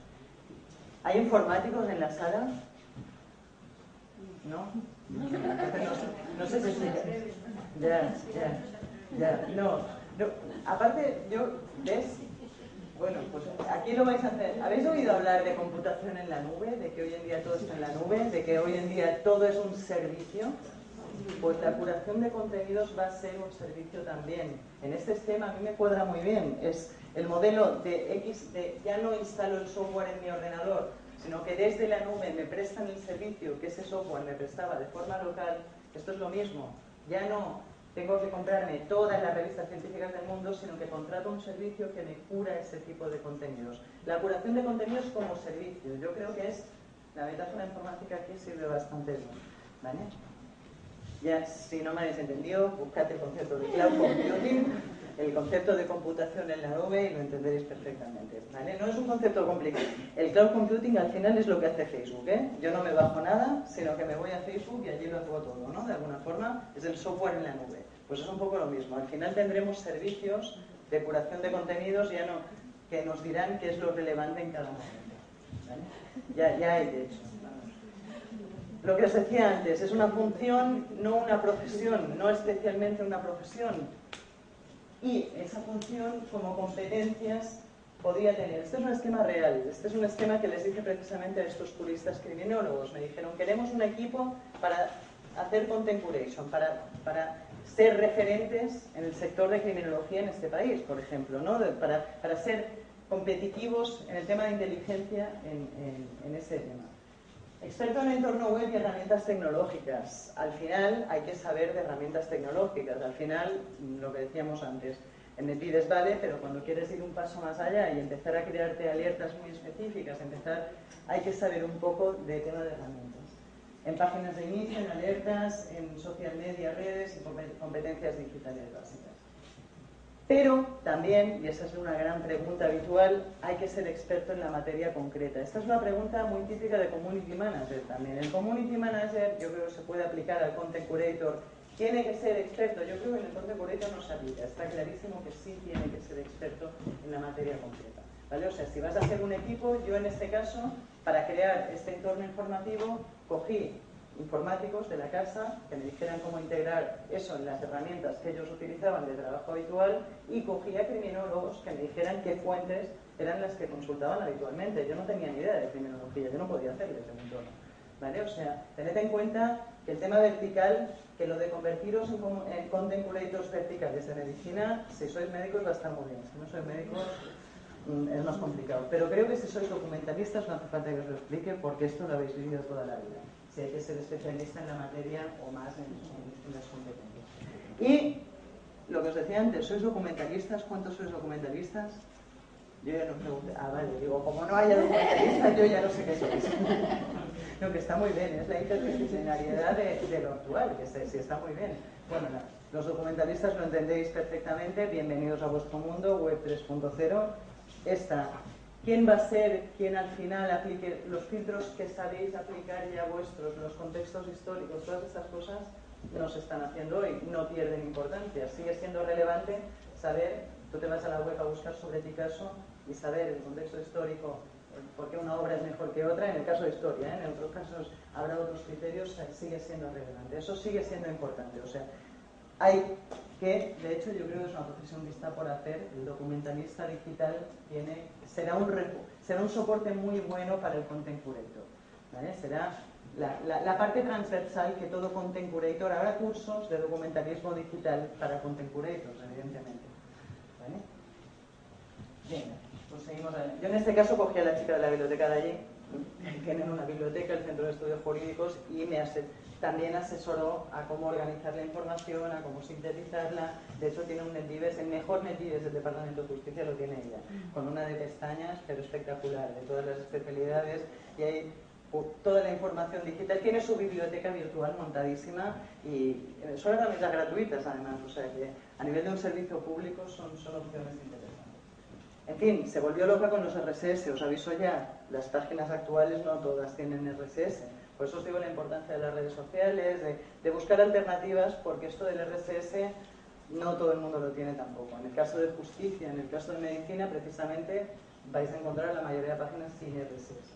S2: ¿Hay informáticos en la sala? ¿No? No, sé si... Ya, ya, ya. No, no. Aparte, yo, ¿ves? Bueno, pues aquí lo vais a hacer. ¿Habéis oído hablar de computación en la nube? De que hoy en día todo está en la nube, de que hoy en día todo es un servicio. Pues la curación de contenidos va a ser un servicio también. En este esquema a mí me cuadra muy bien. Es el modelo de X, de ya no instalo el software en mi ordenador, sino que desde la nube me prestan el servicio que ese software me prestaba de forma local, esto es lo mismo. Ya no tengo que comprarme todas las revistas científicas del mundo, sino que contrato un servicio que me cura ese tipo de contenidos. La curación de contenidos como servicio, yo creo que es, la metáfora informática aquí sirve bastante bien. ¿vale? Ya, si no me habéis entendido, buscad el concepto de cloud computing el concepto de computación en la nube y lo entenderéis perfectamente. ¿vale? No es un concepto complicado. El cloud computing al final es lo que hace Facebook. ¿eh? Yo no me bajo nada, sino que me voy a Facebook y allí lo hago todo. ¿no? De alguna forma es el software en la nube. Pues es un poco lo mismo. Al final tendremos servicios de curación de contenidos ya no, que nos dirán qué es lo relevante en cada momento. Ya, ya hay de hecho. Lo que os decía antes, es una función, no una profesión, no especialmente una profesión, y esa función como competencias podría tener. Este es un esquema real, este es un esquema que les dije precisamente a estos puristas criminólogos. Me dijeron, queremos un equipo para hacer content curation, para, para ser referentes en el sector de criminología en este país, por ejemplo, ¿no? para, para ser competitivos en el tema de inteligencia en, en, en este tema. Experto en entorno web y herramientas tecnológicas. Al final hay que saber de herramientas tecnológicas. Al final, lo que decíamos antes, en pides vale, pero cuando quieres ir un paso más allá y empezar a crearte alertas muy específicas, empezar, hay que saber un poco de tema de herramientas. En páginas de inicio, en alertas, en social media, redes y competencias digitales básicas. Pero también, y esa es una gran pregunta habitual, hay que ser experto en la materia concreta. Esta es una pregunta muy típica de Community Manager también. El Community Manager yo creo que se puede aplicar al Content Curator. ¿Tiene que ser experto? Yo creo que en el Content Curator no se aplica. Está clarísimo que sí tiene que ser experto en la materia concreta. ¿Vale? O sea, si vas a hacer un equipo, yo en este caso, para crear este entorno informativo, cogí informáticos de la casa que me dijeran cómo integrar eso en las herramientas que ellos utilizaban de trabajo habitual y cogía criminólogos que me dijeran qué fuentes eran las que consultaban habitualmente. Yo no tenía ni idea de criminología, yo no podía hacerles ese entorno. ¿Vale? O sea, tened en cuenta que el tema vertical, que lo de convertiros en, content verticales de medicina, si sois médicos va a estar muy bien. Si no sois médicos mm, es más complicado. Pero creo que si sois documentalistas no hace falta que os lo explique porque esto lo habéis vivido toda la vida hay que ser especialista en la materia o más en, las competencias. Y lo que os decía antes, ¿sois documentalistas? ¿Cuántos sois documentalistas? Yo ya no pregunto, ah, vale, digo, como no haya documentalistas, yo ya no sé qué sois. no, que está muy bien, es la interdisciplinariedad de, de lo actual, que sí, está muy bien. Bueno, los documentalistas lo entendéis perfectamente, bienvenidos a vuestro mundo, Web 3.0. Esta quién va a ser quien al final aplique los filtros que sabéis aplicar ya vuestros, los contextos históricos, todas estas cosas no se están haciendo hoy, no pierden importancia. Sigue siendo relevante saber, tú te vas a la web a buscar sobre ti caso y saber el contexto histórico porque una obra es mejor que otra, en el caso de historia, ¿eh? en otros casos habrá otros criterios, sigue siendo relevante. Eso sigue siendo importante. O sea, hay que, de hecho, yo creo que es una profesión que está por hacer. El documentalista digital tiene, será, un, será un soporte muy bueno para el content curator. Será la, parte transversal que todo content curator, habrá cursos de documentalismo digital para content curators, evidentemente. Bien, pues seguimos Yo en este caso cogí a la chica de la biblioteca de allí, que tiene una biblioteca, el Centro de Estudios Jurídicos, y me también asesoró a cómo organizar la información, a cómo sintetizarla. De hecho, tiene un NetDives, el mejor NetDives del Departamento de Justicia lo tiene ella, con una de pestañas, pero espectacular, de todas las especialidades. Y hay toda la información digital. Tiene su biblioteca virtual montadísima y eh, son herramientas gratuitas, además. O sea que a nivel de un servicio público son, son opciones interesantes. En fin, se volvió loca con los RSS, os aviso ya, las páginas actuales no todas tienen RSS por eso os digo la importancia de las redes sociales, de, buscar alternativas, porque esto del RSS no todo el mundo lo tiene tampoco. En el caso de justicia, en el caso de medicina, precisamente vais a encontrar la mayoría de páginas sin RSS.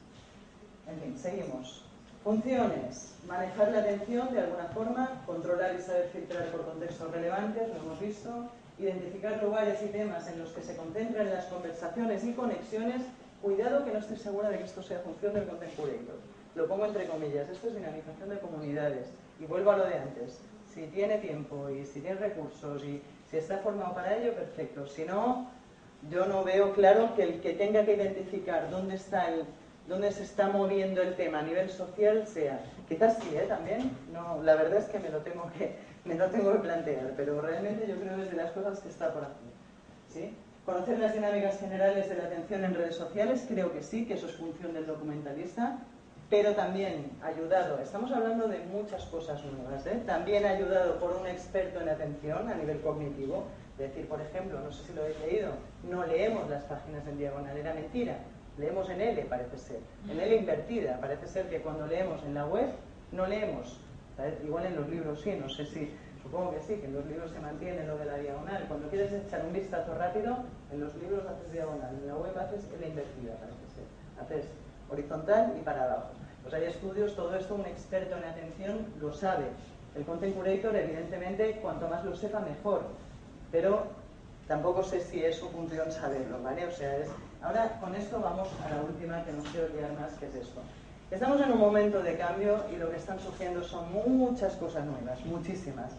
S2: En fin, seguimos. Funciones. Manejar la atención de alguna forma, controlar y saber filtrar por contextos relevantes, lo hemos visto. Identificar lugares y temas en los que se concentran las conversaciones y conexiones. Cuidado que no esté segura de que esto sea función del content curator lo pongo entre comillas, esto es dinamización de comunidades. Y vuelvo a lo de antes. Si tiene tiempo y si tiene recursos y si está formado para ello, perfecto. Si no, yo no veo claro que el que tenga que identificar dónde está el, dónde se está moviendo el tema a nivel social sea. Quizás sí, ¿eh? También. No, la verdad es que me lo tengo que, me lo tengo que plantear, pero realmente yo creo que es de las cosas que está por hacer. ¿Sí? Conocer las dinámicas generales de la atención en redes sociales, creo que sí, que eso es función del documentalista pero también ayudado, estamos hablando de muchas cosas nuevas, ¿eh? también ayudado por un experto en atención a nivel cognitivo, es decir, por ejemplo, no sé si lo habéis leído, no leemos las páginas en diagonal, era mentira, leemos en L parece ser, en L invertida, parece ser que cuando leemos en la web no leemos, igual en los libros sí, no sé si, supongo que sí, que en los libros se mantiene lo de la diagonal, cuando quieres echar un vistazo rápido, en los libros haces diagonal, en la web haces L invertida, haces horizontal y para abajo. Pues hay estudios, todo esto un experto en atención lo sabe. El content curator, evidentemente, cuanto más lo sepa, mejor. Pero tampoco sé si es su función saberlo, ¿vale? O sea, es... Ahora con esto vamos a la última que no quiero liar más, que es esto. Estamos en un momento de cambio y lo que están surgiendo son muchas cosas nuevas, muchísimas.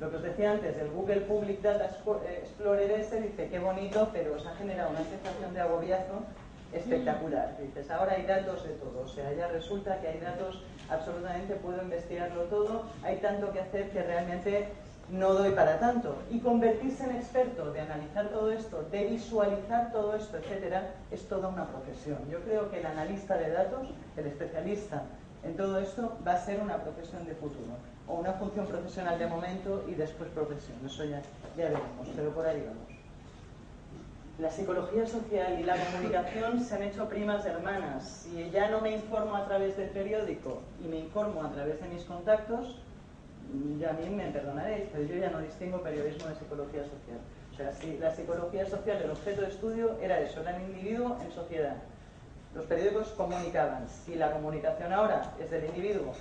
S2: Lo que os decía antes, el Google Public Data Explorer ese dice qué bonito, pero os ha generado una sensación de agobiazo espectacular. Dices, ahora hay datos de todo, o sea, ya resulta que hay datos, absolutamente puedo investigarlo todo, hay tanto que hacer que realmente no doy para tanto. Y convertirse en experto de analizar todo esto, de visualizar todo esto, etcétera, es toda una profesión. Yo creo que el analista de datos, el especialista en todo esto, va a ser una profesión de futuro, o una función profesional de momento y después profesión. Eso ya, ya veremos, pero por ahí vamos la psicología social y la comunicación se han hecho primas hermanas. Si ya no me informo a través del periódico y me informo a través de mis contactos, ya a mí me perdonaréis, pero yo ya no distingo periodismo de psicología social. O sea, si la psicología social, el objeto de estudio era eso, era el individuo en sociedad. Los periódicos comunicaban. Si la comunicación ahora es del individuo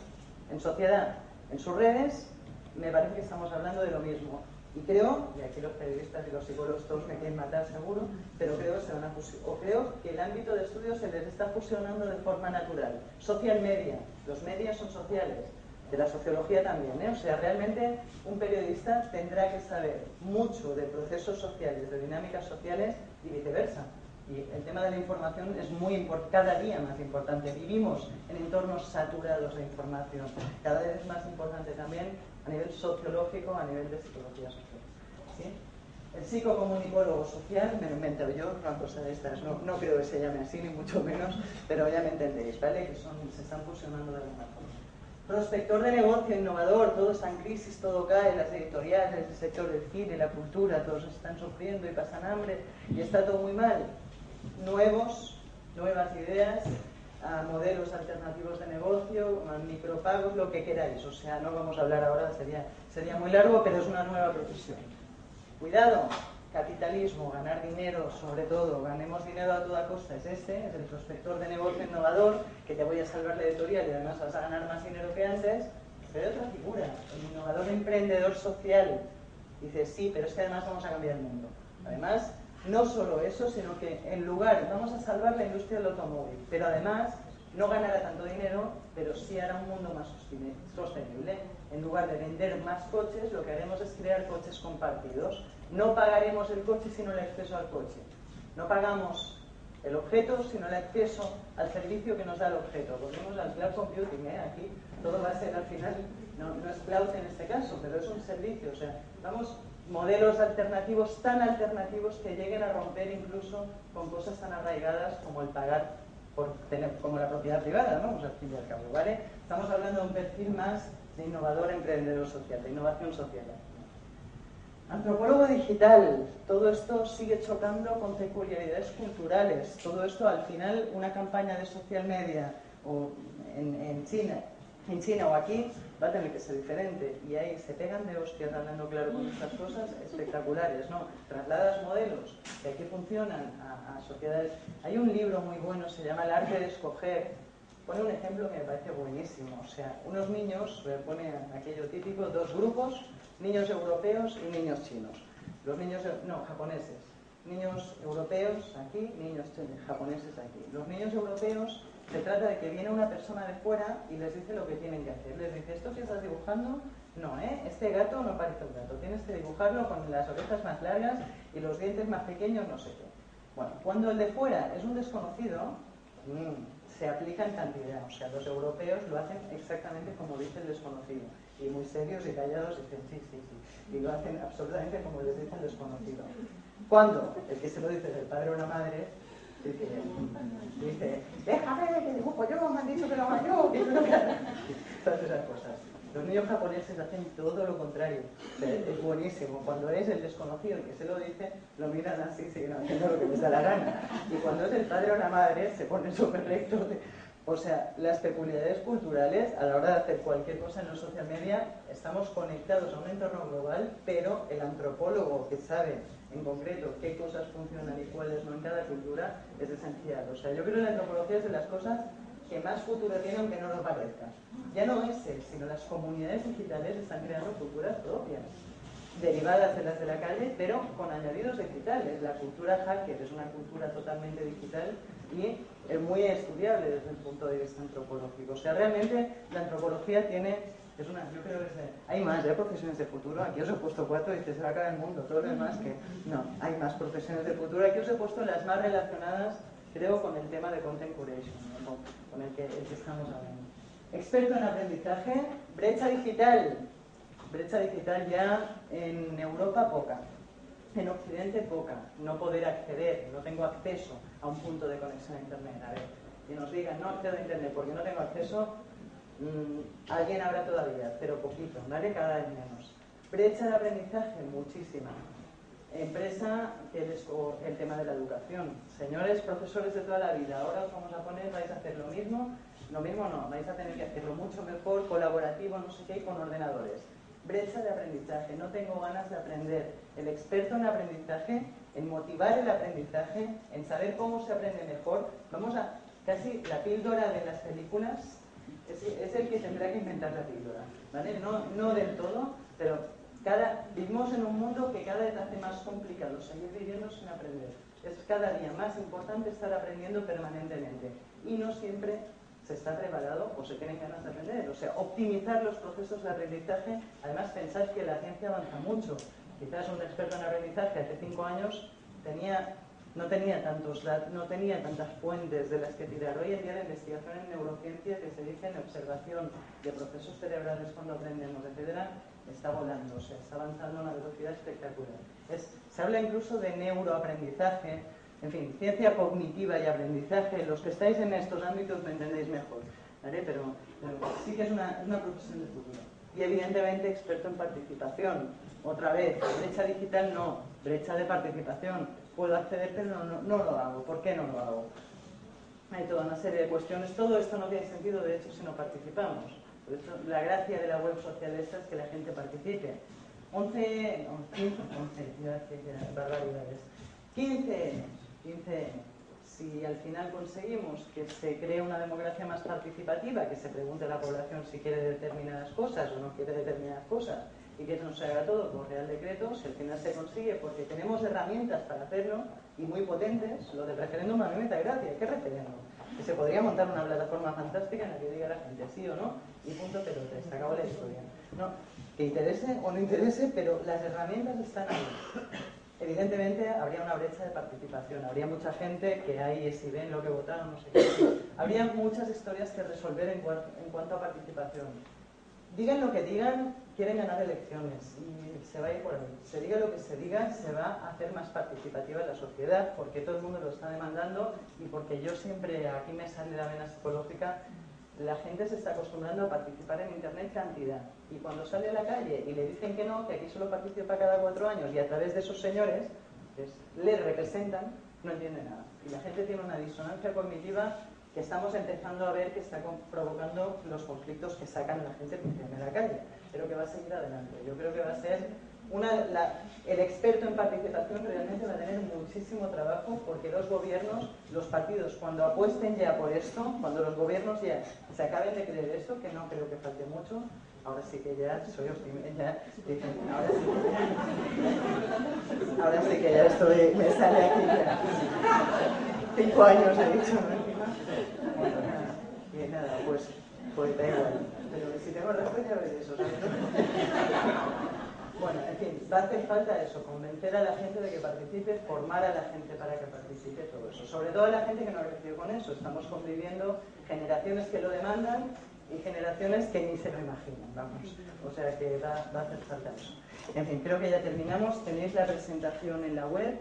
S2: en sociedad, en sus redes, me parece que estamos hablando de lo mismo. Y creo, y aquí los periodistas y los psicólogos todos me quieren matar seguro, pero creo se van a o creo que el ámbito de estudio se les está fusionando de forma natural. Social media, los medios son sociales, de la sociología también, ¿eh? o sea, realmente un periodista tendrá que saber mucho de procesos sociales, de dinámicas sociales y viceversa. Y el tema de la información es muy cada día más importante. Vivimos en entornos saturados de información. Cada vez más importante también a nivel sociológico, a nivel de psicología social. ¿sí? El psicocomunicólogo social, me lo invento yo, una cosa de estas, no, no, creo que se llame así, ni mucho menos, pero ya me entendéis, ¿vale? Que son, se están fusionando de alguna forma. Prospector de negocio, innovador, todo está en crisis, todo cae, las editoriales, el sector del cine, la cultura, todos están sufriendo y pasan hambre y está todo muy mal. Nuevos, nuevas ideas, modelos alternativos de negocio, micropagos, lo que queráis. O sea, no vamos a hablar ahora, sería, sería muy largo, pero es una nueva profesión. Cuidado, capitalismo, ganar dinero, sobre todo, ganemos dinero a toda costa, es este, es el prospector de negocio innovador, que te voy a salvar la editorial y además vas a ganar más dinero que antes, pero hay otra figura, el innovador emprendedor social. Dice, sí, pero es que además vamos a cambiar el mundo. Además, no solo eso, sino que en lugar, vamos a salvar la industria del automóvil, pero además no ganará tanto dinero, pero sí hará un mundo más sostenible. En lugar de vender más coches, lo que haremos es crear coches compartidos. No pagaremos el coche sino el acceso al coche. No pagamos el objeto sino el acceso al servicio que nos da el objeto. Volvemos al cloud computing, ¿eh? aquí todo va a ser al final, no, no es cloud en este caso, pero es un servicio. O sea, vamos modelos alternativos tan alternativos que lleguen a romper incluso con cosas tan arraigadas como el pagar por tener como la propiedad privada, ¿no? al fin y al cabo, ¿vale? Estamos hablando de un perfil más de innovador emprendedor social, de innovación social. Antropólogo digital, todo esto sigue chocando con peculiaridades culturales. Todo esto, al final, una campaña de social media o en China en China o aquí va a tener que ser diferente. Y ahí se pegan de hostias hablando claro con estas cosas espectaculares, ¿no? Trasladas modelos que aquí funcionan a, sociedades. Hay un libro muy bueno, se llama El arte de escoger. Pone un ejemplo que me parece buenísimo. O sea, unos niños, pone aquello típico, dos grupos, niños europeos y niños chinos. Los niños, no, japoneses. Niños europeos aquí, niños japoneses aquí. Los niños europeos se trata de que viene una persona de fuera y les dice lo que tienen que hacer. Les dice, ¿esto que estás dibujando? No, ¿eh? Este gato no parece un gato. Tienes que dibujarlo con las orejas más largas y los dientes más pequeños, no sé qué. Bueno, cuando el de fuera es un desconocido, mm, se aplica en cantidad. O sea, los europeos lo hacen exactamente como dice el desconocido. Y muy serios y callados dicen, sí, sí, sí. Y lo hacen absolutamente como les dice el desconocido. Cuando el que se lo dice del padre o la madre Dice, déjame que dibujo yo, me han dicho que lo haga yo, que Todas esas cosas. Los niños japoneses hacen todo lo contrario. es buenísimo. Cuando es el desconocido el que se lo dice, lo miran así, siguen haciendo lo que les da la gana. Y cuando es el padre o la madre, se ponen súper rectos. O sea, las peculiaridades culturales, a la hora de hacer cualquier cosa en los social media, estamos conectados a un entorno global, pero el antropólogo que sabe en concreto qué cosas funcionan y cuáles no en cada cultura es esencial. O sea, yo creo que la antropología es de las cosas que más futuro tiene aunque no lo parezca. Ya no es él, sino las comunidades digitales están creando culturas propias, derivadas de las de la calle, pero con añadidos digitales. La cultura hacker es una cultura totalmente digital y es muy estudiable desde el punto de vista antropológico. O sea, realmente la antropología tiene es una, yo creo que hay más ¿eh? profesiones de futuro. Aquí os he puesto cuatro y se va a acabar el mundo. Todo lo demás que no, hay más profesiones de futuro. Aquí os he puesto las más relacionadas, creo, con el tema de content curation, con, el, que, el que estamos hablando. Experto en aprendizaje, brecha digital. Brecha digital ya en Europa poca. En Occidente poca. No poder acceder, no tengo acceso a un punto de conexión a Internet. A ver, y nos digan, no accedo a Internet porque no tengo acceso, Mm, alguien habrá todavía, pero poquito, ¿vale? Cada vez menos. Brecha de aprendizaje, muchísima. Empresa, que es el tema de la educación. Señores profesores de toda la vida, ahora os vamos a poner, vais a hacer lo mismo, lo mismo no, vais a tener que hacerlo mucho mejor, colaborativo, no sé qué, con ordenadores. Brecha de aprendizaje, no tengo ganas de aprender. El experto en aprendizaje, en motivar el aprendizaje, en saber cómo se aprende mejor, vamos a, casi la píldora de las películas es, el que tendrá que inventar la píldora, ¿vale? No, no del todo, pero vivimos en un mundo que cada vez hace más complicado seguir viviendo sin aprender. Es cada día más importante estar aprendiendo permanentemente y no siempre se está preparado o se tiene ganas de aprender. O sea, optimizar los procesos de aprendizaje. Además, pensad que la ciencia avanza mucho. Quizás un experto en aprendizaje hace cinco años no tenía, tantos, no tenía tantas fuentes de las que tirar. Hoy en día la investigación en neurociencia que se dice en observación de procesos cerebrales cuando aprendemos, etcétera, está volando, o sea, está avanzando a una velocidad espectacular. se habla incluso de neuroaprendizaje, en fin, ciencia cognitiva y aprendizaje. Los que estáis en estos ámbitos me entendéis mejor, ¿vale? pero, sí que es una, profesión de futuro. Y evidentemente experto en participación. Otra vez, brecha digital no, brecha de participación puedo acceder, pero no, lo hago. ¿Por qué no lo hago? Hay toda una serie de cuestiones. Todo esto no tiene sentido, de hecho, si no participamos. Por eso, la gracia de la web social esta es que la gente participe. 11, 15, 11, barbaridades. 15 15 Si al final conseguimos que se cree una democracia más participativa, que se pregunte a la población si quiere determinadas cosas o no quiere determinadas cosas, y que eso no se haga todo por Real Decreto, si al final se consigue, porque tenemos herramientas para hacerlo, y muy potentes, lo del referéndum a mí me da gracia. ¿Qué referéndum? Que se podría montar una plataforma fantástica en la que diga la gente sí o no, y punto pelote, se acabó la historia. No, que interese o no interese, pero las herramientas están ahí. Evidentemente habría una brecha de participación, habría mucha gente que ahí si ven lo que votaron, no sé qué. Habría muchas historias que resolver en, cuanto a participación. Digan lo que digan, quieren ganar elecciones y se va a ir por ahí. Se diga lo que se diga, se va a hacer más participativa la sociedad porque todo el mundo lo está demandando y porque yo siempre, aquí me sale la vena psicológica, la gente se está acostumbrando a participar en Internet cantidad. Y cuando sale a la calle y le dicen que no, que aquí solo participa cada cuatro años y a través de esos señores pues, le representan, no entiende nada. Y la gente tiene una disonancia cognitiva que estamos empezando a ver que está provocando los conflictos que sacan la gente en la calle, pero que va a seguir adelante. Yo creo que va a ser el experto en participación realmente va a tener muchísimo trabajo porque los gobiernos, los partidos, cuando apuesten ya por esto, cuando los gobiernos ya se acaben de creer esto, que no creo que falte mucho, ahora sí que ya soy optimista, ahora sí ahora sí que ya estoy, me sale aquí ya. Cinco años he dicho. Bueno, nada, pues, pues da igual. Pero si tengo razón ya ves eso, ¿sabes? Bueno, en fin, va a hacer falta eso, convencer a la gente de que participe, formar a la gente para que participe, todo eso. Sobre todo a la gente que no ha crecido con eso. Estamos conviviendo generaciones que lo demandan y generaciones que ni se lo imaginan, vamos. O sea que va, a hacer falta eso. En fin, creo que ya terminamos. Tenéis la presentación en la web.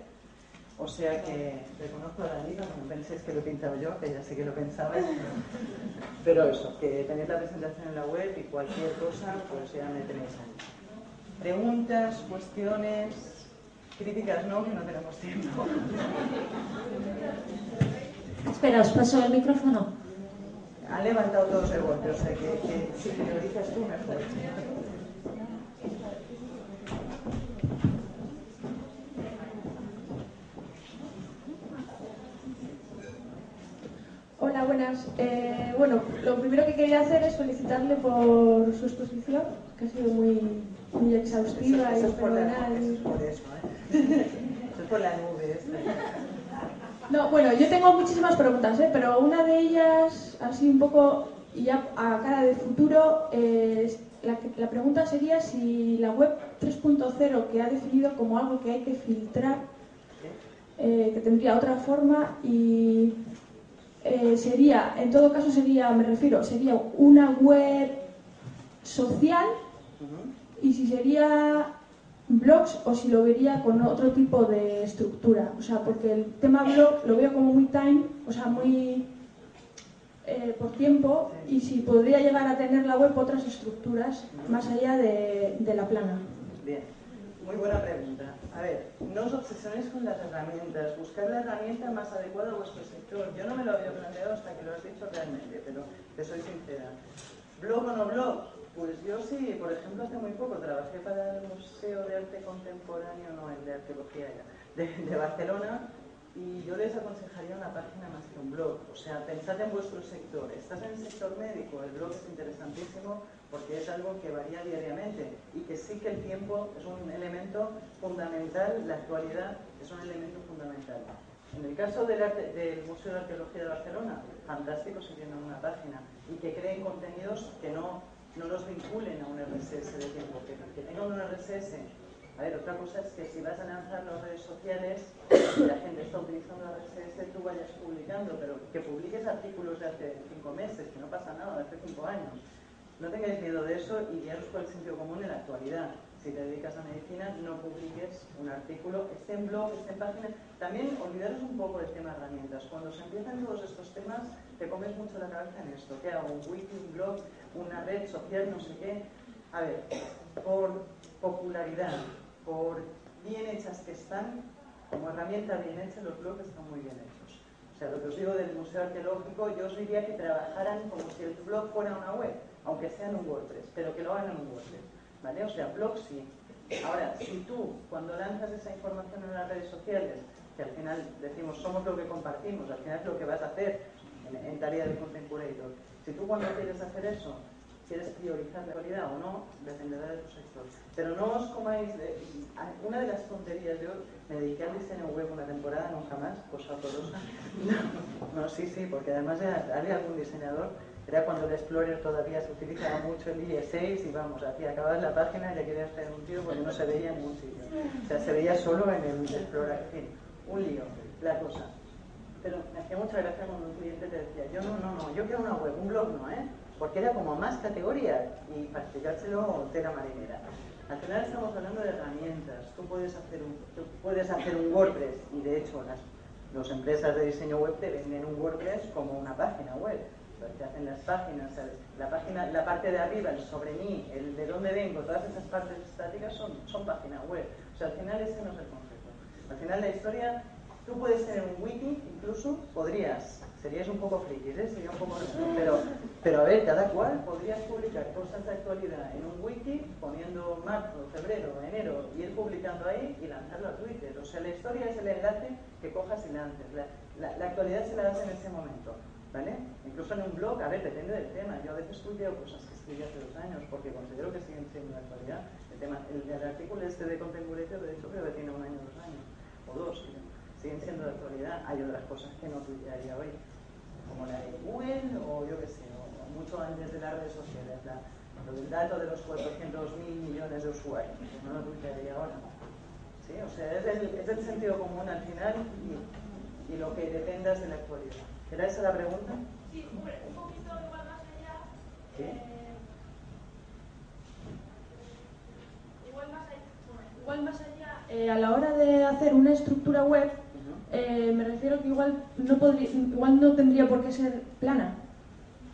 S2: O sea que reconozco a Danilo, no penséis que lo he pintado yo, que ya sé que lo pensabais. Pero eso, que tenéis la presentación en la web y cualquier cosa, pues ya me tenéis ahí. Preguntas, cuestiones, críticas, no, que no tenemos tiempo.
S1: Espera, os paso el micrófono.
S2: Han levantado todos el golpe, o sea que, si me lo dices tú, mejor.
S3: Hola, buenas. Eh, bueno, lo primero que quería hacer es felicitarle por su exposición, que ha sido muy, muy exhaustiva
S2: eso,
S3: y.
S2: Es por eso, ¿eh? eso es por la nube.
S3: No, bueno, yo tengo muchísimas preguntas, ¿eh? pero una de ellas, así un poco, y ya a cara de futuro, eh, la, la, pregunta sería si la web 3.0, que ha definido como algo que hay que filtrar, eh, que tendría otra forma, y eh, sería, en todo caso sería, me refiero, sería una web social, y si sería blogs o si lo vería con otro tipo de estructura. O sea, porque el tema blog lo veo como muy time, o sea, muy eh, por tiempo, y si podría llegar a tener la web otras estructuras más allá de, la plana.
S2: Bien, muy buena pregunta. A ver, no os obsesionéis con las herramientas, buscar la herramienta más adecuada a vuestro sector. Yo no me lo había planteado hasta que lo has dicho realmente, pero te soy sincera. ¿Blog o no blog? Pues yo sí, por ejemplo, hace muy poco trabajé para el Museo de Arte Contemporáneo, no, el de Arqueología ya, de, Barcelona, y yo les aconsejaría una página más que un blog. O sea, pensad en vuestro sector. Estás en el sector médico, el blog es interesantísimo porque es algo que varía diariamente y que sí que el tiempo es un elemento fundamental, la actualidad es un elemento fundamental. En el caso del, del Museo de Arqueología de Barcelona, fantástico si tienen una página y que creen contenidos que no no los vinculen a un RSS de tiempo, que, tengan un RSS. A ver, otra cosa es que si vas a lanzar las redes sociales y la gente está utilizando RSS, tú vayas publicando, pero que publiques artículos de hace cinco meses, que no pasa nada, de hace cinco años. No tengáis miedo de eso y guiaros por el sentido común en la actualidad. Si te dedicas a medicina, no publiques un artículo, esté en blog, esté en página. También olvidaros un poco del tema de herramientas. Cuando se empiezan todos estos temas, te comes mucho la cabeza en esto. ¿Qué hago? ¿Un wiki, un blog? una red social, no sé qué. A ver, por popularidad, por bien hechas que están, como herramienta bien hecha, los blogs están muy bien hechos. O sea, lo que os digo del Museo Arqueológico, yo os diría que trabajaran como si el blog fuera una web, aunque sea en un WordPress, pero que lo hagan en un WordPress. ¿Vale? O sea, blog sí, Ahora, si tú, cuando lanzas esa información en las redes sociales, que al final decimos somos lo que compartimos, al final es lo que vas a hacer en, tarea de content curator, si tú cuando quieres hacer eso quieres priorizar la calidad o no, dependerá de tu sector. Pero no os comáis de... Una de las tonterías, yo me dediqué al diseño web una temporada, nunca más, cosa horrorosa. No, no, sí, sí, porque además había algún diseñador, era cuando el Explorer todavía se utilizaba mucho el IE6 y vamos, aquí acababas la página y le querías hacer un tiro porque no se veía en ningún sitio. O sea, se veía solo en el Explorer, en fin, un lío, la cosa. Pero me hacía mucha gracia cuando un cliente te decía, yo no, no, no, yo quiero una web, un blog no, ¿eh? porque era como más categoría y para explicárselo tela marinera. Al final estamos hablando de herramientas. Tú puedes hacer un, puedes hacer un WordPress y de hecho las los empresas de diseño web te venden un WordPress como una página web. Te hacen las páginas, La, página, la parte de arriba, el sobre mí, el de dónde vengo, todas esas partes estáticas son, son página web. O sea, al final ese no es el concepto. Al final la historia, tú puedes tener un wiki, incluso podrías serías un poco frikis, ¿eh? Sería un poco... Pero, pero a ver, cada cual podrías publicar cosas de actualidad en un wiki poniendo marzo, febrero, enero y ir publicando ahí y lanzarlo a Twitter. O sea, la historia es el enlace que cojas y lances. La, la, actualidad se la das en ese momento. ¿Vale? Incluso en un blog, a ver, depende del tema. Yo a veces tuiteo cosas que escribí hace dos años porque considero que siguen siendo de actualidad. El, tema, el, artículo este de Contemporáneo, de hecho, creo que tiene un año, dos años, o dos, siguen siendo de actualidad. Hay otras cosas que no tuitearía hoy como la de Google o yo qué sé, o mucho antes de las redes sociales, del dato de los 400 mil millones de usuarios, pues no lo tuitearía ahora. ¿Sí? O sea, es el, es el, sentido común al final y, y, lo que dependas de la actualidad. ¿Era esa la pregunta?
S3: Sí, hombre, un poquito igual más allá. ¿Sí? Eh, igual más allá, igual más allá eh, a la hora de hacer una estructura web, eh, me refiero que igual no, podría, igual no tendría por qué ser plana.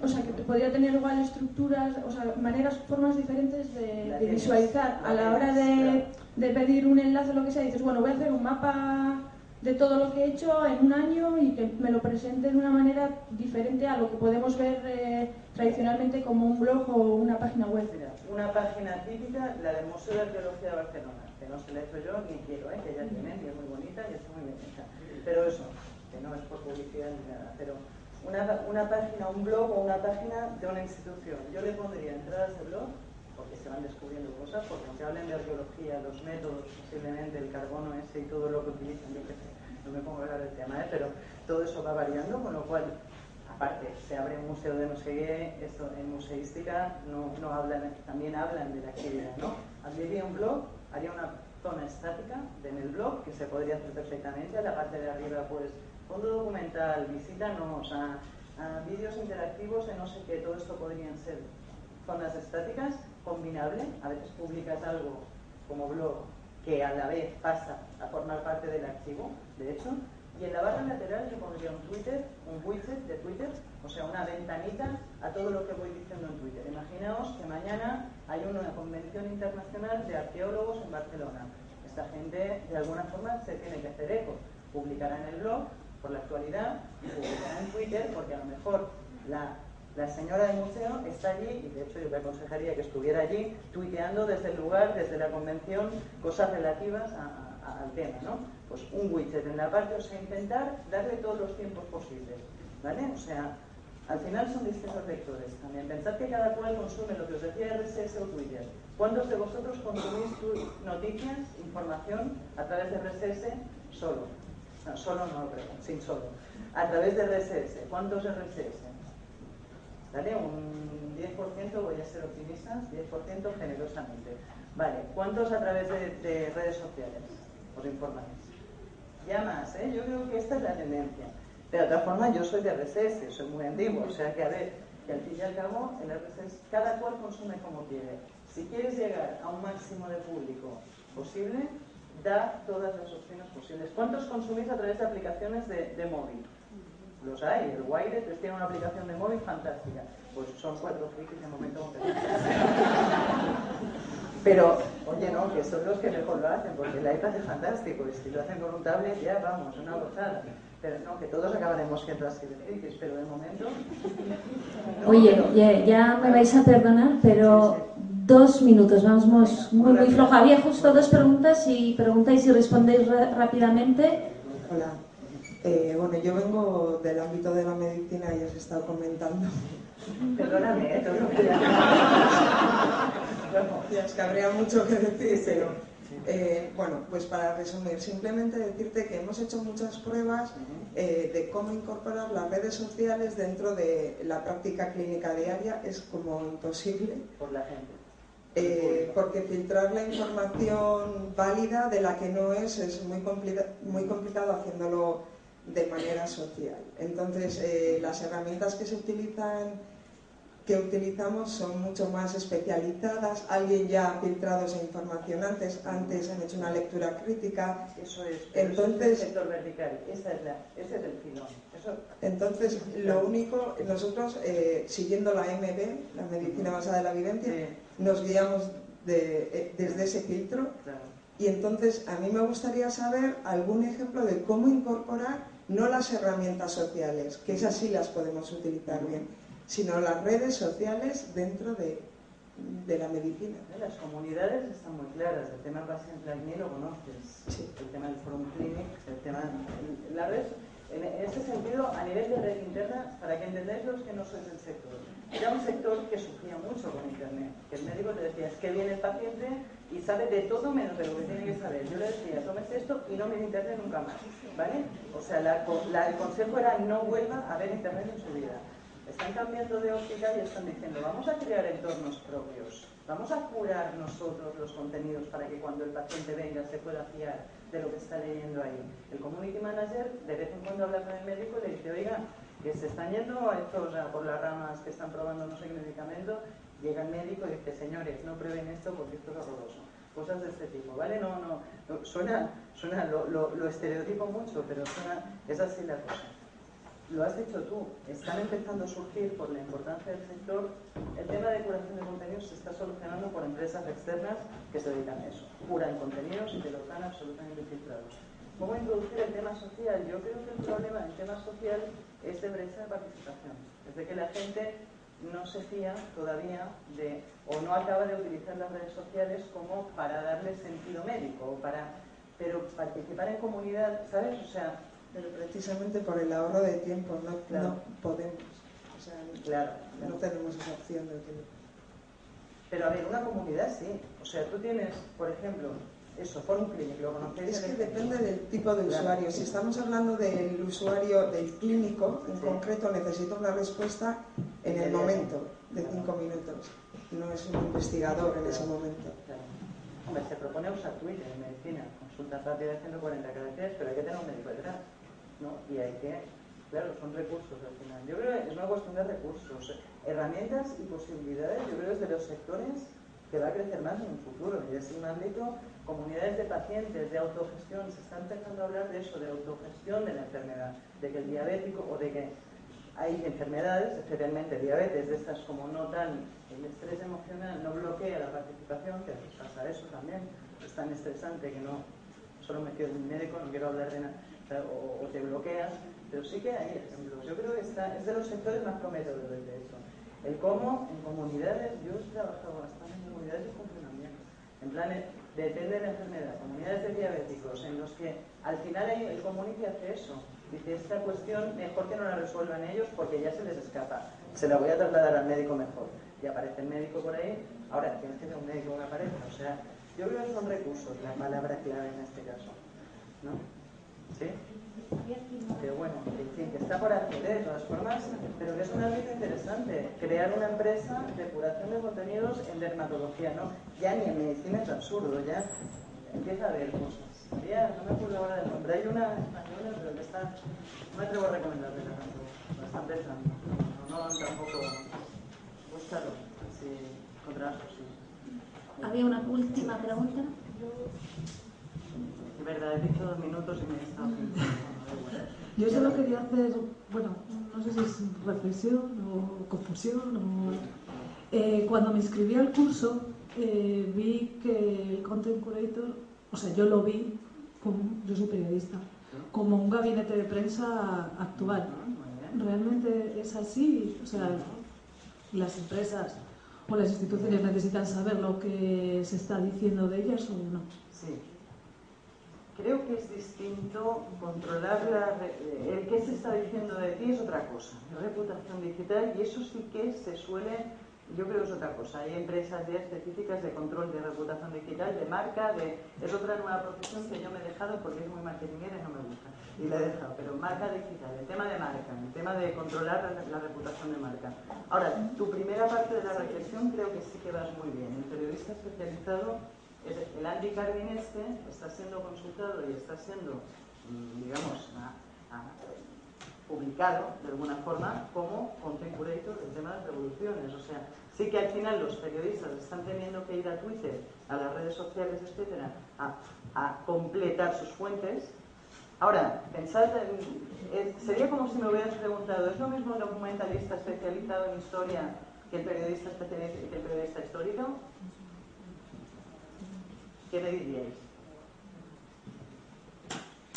S3: O sea, que podría tener igual estructuras, o sea, maneras, formas diferentes de, visualizar. A la hora de, de, pedir un enlace o lo que sea, dices, bueno, voy a hacer un mapa de todo lo que he hecho en un año y que me lo presente de una manera diferente a lo que podemos ver eh, tradicionalmente como un blog o una página web.
S2: una página típica, la del Museo de Arqueología de Barcelona, que no se la he hecho yo ni quiero, ¿eh? que ya tienen y es muy bonita y está muy bien hecha. Pero eso, que no es por publicidad ni nada, pero una, una página, un blog o una página de una institución. Yo le pondría entradas de blog porque se van descubriendo cosas, porque aunque hablen de arqueología, los métodos, posiblemente el carbono ese y todo lo que utilizan, yo qué sé, no me pongo a hablar del tema, ¿eh? pero todo eso va variando, con lo cual, aparte, se abre un museo de no sé qué, esto en museística no, no hablan, también hablan de la actividad, ¿no? Abriría un blog, haría una zona estática en el blog, que se podría hacer perfectamente, a la parte de arriba, pues, fondo documental, visítanos, a, a vídeos interactivos de no sé qué, todo esto podrían ser zonas estáticas, combinable, a veces publicas algo como blog que a la vez pasa a formar parte del archivo, de hecho, y en la barra lateral yo pondría un Twitter, un widget de Twitter, o sea, una ventanita a todo lo que voy diciendo en Twitter. Imaginaos que mañana hay una convención internacional de arqueólogos en Barcelona. Esta gente, de alguna forma, se tiene que hacer eco. Publicará en el blog por la actualidad, publicará en Twitter porque a lo mejor la la señora del museo está allí, y de hecho yo le aconsejaría que estuviera allí, tuiteando desde el lugar, desde la convención, cosas relativas al tema, ¿no? Pues un widget en la parte, o sea, intentar darle todos los tiempos posibles, ¿vale? O sea, al final son distintos vectores también. Pensad que cada cual consume lo que os decía RSS o Twitter. ¿Cuántos de vosotros consumís noticias, información a través de RSS solo? No, solo no creo, sin solo. A través de RSS. ¿Cuántos RSS? ¿Vale? Un 10%, voy a ser optimista, 10% generosamente. Vale, ¿cuántos a través de, redes sociales os informáis? Ya más, ¿eh? Yo creo que esta es la tendencia. De otra forma, yo soy de RSS, soy muy antiguo, o sea que a ver, que al fin y al cabo, el RSS, cada cual consume como quiere. Si quieres llegar a un máximo de público posible, da todas las opciones posibles. ¿Cuántos consumís a través de aplicaciones de, móvil? Los hay, el Wired tiene una aplicación de móvil fantástica. Pues son cuatro frikis de momento Pero, oye, no, que son los que mejor lo hacen, porque el iPad es fantástico, y si lo hacen con un tablet, ya vamos, una gozada. Pero no, que todos acabaremos siendo así de pero de momento.
S1: Oye, ya, me vais a perdonar, pero dos minutos, vamos muy, muy floja. Había justo dos preguntas y preguntáis y respondéis rápidamente.
S4: Hola. Eh, bueno, yo vengo del ámbito de la medicina y os he estado comentando.
S2: Perdóname, ¿eh?
S4: es que habría mucho que decir, pero eh, bueno, pues para resumir, simplemente decirte que hemos hecho muchas pruebas eh, de cómo incorporar las redes sociales dentro de la práctica clínica diaria. Es como imposible.
S2: Por la gente.
S4: Eh, porque filtrar la información válida de la que no es es muy, muy complicado haciéndolo de manera social. Entonces, las herramientas que se utilizan que utilizamos son mucho más especializadas. Alguien ya ha filtrado esa información antes, antes han hecho una lectura crítica.
S2: Eso es. Entonces, es el sector vertical. Esa es la, ese es el filón.
S4: entonces, lo único, nosotros, eh, siguiendo la MB, la medicina basada en la evidencia, nos guiamos de, eh, desde ese filtro. Y entonces, a mí me gustaría saber algún ejemplo de cómo incorporar no las herramientas sociales, que esas sí las podemos utilizar bien, sino las redes sociales dentro de, de la medicina.
S2: Las comunidades están muy claras, el tema paciente ni lo conoces, el tema del forum clinic, el tema... La red, en, este sentido, a nivel de red interna, para que entendáis los que no sois del sector, era un sector que sufría mucho con Internet, que el médico te decía, es que viene el paciente y sabe de todo menos de lo que tiene que saber. Yo le decía, tómese esto y no mire Internet nunca más, ¿vale? O sea, el consejo era no vuelva a ver Internet en su vida están cambiando de óptica y están diciendo, vamos a crear entornos propios, vamos a curar nosotros los contenidos para que cuando el paciente venga se pueda fiar de lo que está leyendo ahí. El community manager de vez en cuando habla con el médico y le dice, oiga, que se están yendo a estos por las ramas que están probando no sé qué medicamento, llega el médico y dice, señores, no prueben esto porque esto es horroroso. Cosas de este tipo, ¿vale? No, no, suena, suena lo, lo, lo estereotipo mucho, pero suena, es así la cosa lo has dicho tú, están empezando a surgir por la importancia del sector, el tema de curación de contenidos se está solucionando por empresas externas que se dedican a eso. Curan contenidos y te los dan absolutamente filtrados. ¿Cómo introducir el tema social? Yo creo que el problema del tema social es de brecha de participación. Es de que la gente no se fía todavía de, o no acaba de utilizar las redes sociales como para darle sentido médico, o para, pero participar en comunidad, ¿sabes? O sea,
S4: pero precisamente por el ahorro de tiempo no, podemos. O sea,
S2: claro,
S4: no tenemos esa opción de utilizar.
S2: Pero a ver, una comunidad sí. O sea, tú tienes, por ejemplo, eso, Forum Clinic, ¿lo conocéis?
S4: Es que depende del tipo de usuario. Si estamos hablando del usuario, del clínico, en concreto necesita una respuesta en el momento, de cinco minutos. No es un investigador en ese momento.
S2: Hombre, se propone usar Twitter en medicina, consultas rápidas de 140 caracteres, pero hay que tener un médico detrás. ¿no? Y hay que, claro, son recursos al final. Yo creo que es una cuestión de recursos, herramientas y posibilidades, yo creo que es de los sectores que va a crecer más en un futuro. Y es un ámbito, comunidades de pacientes, de autogestión, se está empezando a hablar de eso, de autogestión de la enfermedad, de que el diabético o de que hay enfermedades, especialmente diabetes, de estas como no tan, el estrés emocional no bloquea la participación, que pasa eso también, es tan estresante que no, solo me quedo un médico, no quiero hablar de nada o, te bloqueas, pero sí que hay ejemplos. Yo creo que está, es de los sectores más prometedores de eso. El cómo en comunidades, yo he trabajado bastante en comunidades de funcionamiento, en planes, depende de la enfermedad, comunidades de diabéticos, en los que al final el community hace eso. Dice, esta cuestión mejor que no la resuelvan ellos porque ya se les escapa. Se la voy a trasladar al médico mejor. Y aparece el médico por ahí, ahora tienes que tener un médico una pareja. O sea, yo creo que son recursos la palabra clave en este caso. ¿no? ¿Sí? Pero bueno, que está por hacer de todas formas, pero que es un ámbito interesante. Crear una empresa de curación de contenidos en dermatología, ¿no? Ya ni en medicina es absurdo, ya empieza a haber cosas. Ya, no me acuerdo ahora del nombre. Hay una española, pero que está. No me atrevo a recomendarle tanto. La está empezando. No, no, tampoco. Búscalo. Sí, contra sí.
S1: Había una última pregunta
S2: verdad, he dicho dos minutos y me he estado
S5: Yo solo quería hacer, bueno, no sé si es reflexión o confusión. O, eh, cuando me inscribí al curso, eh, vi que el Content Curator, o sea, yo lo vi, como, yo soy periodista, como un gabinete de prensa actual. Realmente es así, o sea, las empresas pues las instituciones necesitan saber lo que se está diciendo de ellas o no.
S2: Sí. Creo que es distinto controlar la, el que se está diciendo de ti es otra cosa, reputación digital y eso sí que se suele yo creo que es otra cosa. Hay empresas ya específicas de control de reputación digital, de marca, de... es otra nueva profesión que yo me he dejado porque es muy marketingera y no me gusta. Y la he dejado. Pero marca digital, el tema de marca, el tema de controlar la, reputación de marca. Ahora, tu primera parte de la reflexión creo que sí que vas muy bien. El periodista especializado, el Andy Carvin este, está siendo consultado y está siendo, mm, digamos, publicado de alguna forma como content curator del tema de revoluciones. O sea, Sí que al final los periodistas están teniendo que ir a Twitter, a las redes sociales, etcétera, a, completar sus fuentes. Ahora, pensad, sería como si me hubieras preguntado, ¿es lo mismo un documentalista especializado en historia que el periodista, que el periodista histórico? ¿Qué me diríais?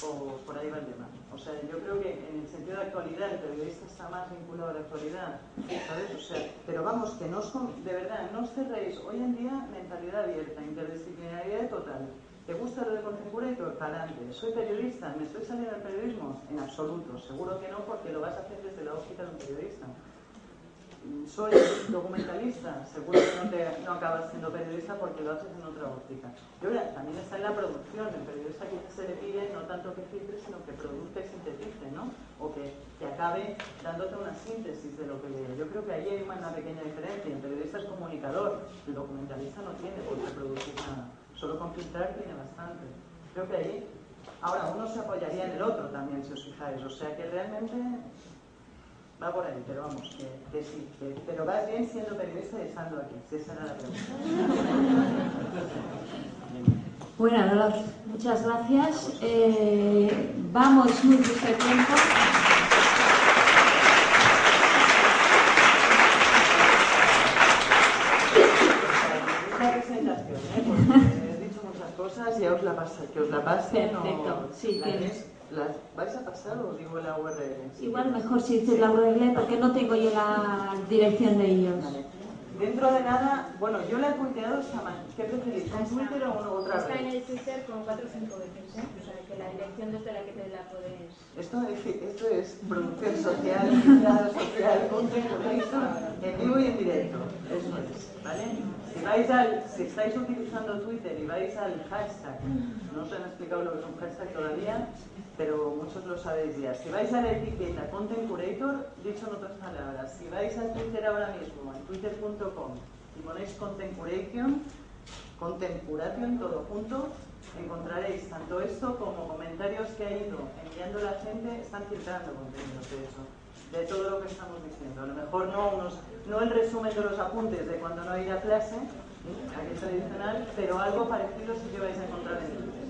S2: O por ahí va el tema. O sea, yo creo que en el sentido de actualidad el periodista está más vinculado a la actualidad, ¿sabes? O sea, pero vamos, que no os, de verdad, no os cerréis. Hoy en día, mentalidad abierta, interdisciplinaridad total. ¿Te gusta lo de Contemporary? Para adelante. ¿Soy periodista? ¿Me estoy saliendo del periodismo? En absoluto. Seguro que no, porque lo vas a hacer desde la óptica de un periodista soy documentalista, seguro que no, acabas siendo periodista porque lo haces en otra óptica. Y también está en la producción, el periodista que se le pide no tanto que filtre, sino que produzca y sintetice, ¿no? O que, que acabe dándote una síntesis de lo que lee. Yo creo que ahí hay una pequeña diferencia. El periodista es comunicador, el documentalista no tiene por qué producir nada. Solo con filtrar tiene bastante. Creo que ahí, ahora, uno se apoyaría en el otro también, si os fijáis. O sea que realmente Va por ahí, pero vamos, que, sí. pero vas bien siendo periodista y estando aquí, si esa era la pregunta.
S1: Bueno, muchas gracias. Eh, vamos muy justo de tiempo.
S2: presentación, ¿eh? Porque he dicho muchas cosas, ya os la pase, que os la pasen.
S1: Perfecto, sí, tienes.
S2: ¿Las vais a pasar o digo la URL?
S1: Igual mejor si dices la URL porque no tengo yo la dirección de ellos.
S2: Dentro de nada, bueno, yo la he tuiteado esta mañana. ¿Qué preferís? ¿Con Twitter o otra
S3: Está en el Twitter con 4 o 5 veces, ¿eh? O sea, que la dirección desde la que te la puedes...
S2: Esto es, esto es producción social, social, social, contenido, en vivo y en directo. Eso es, ¿vale? Si, vais al, si estáis utilizando Twitter y vais al hashtag, no os han explicado lo que es un hashtag todavía, pero muchos lo sabéis ya. Si vais a la etiqueta Content Curator, dicho en otras palabras, si vais a Twitter ahora mismo, en twitter.com, y ponéis Content Curation, Content Curation, todo junto, encontraréis tanto esto como comentarios que ha ido enviando la gente, están filtrando contenidos de eso, de todo lo que estamos diciendo. A lo mejor no, unos, no el resumen de los apuntes de cuando no ir a clase, aquí tradicional, pero algo parecido sí que vais a encontrar en Twitter.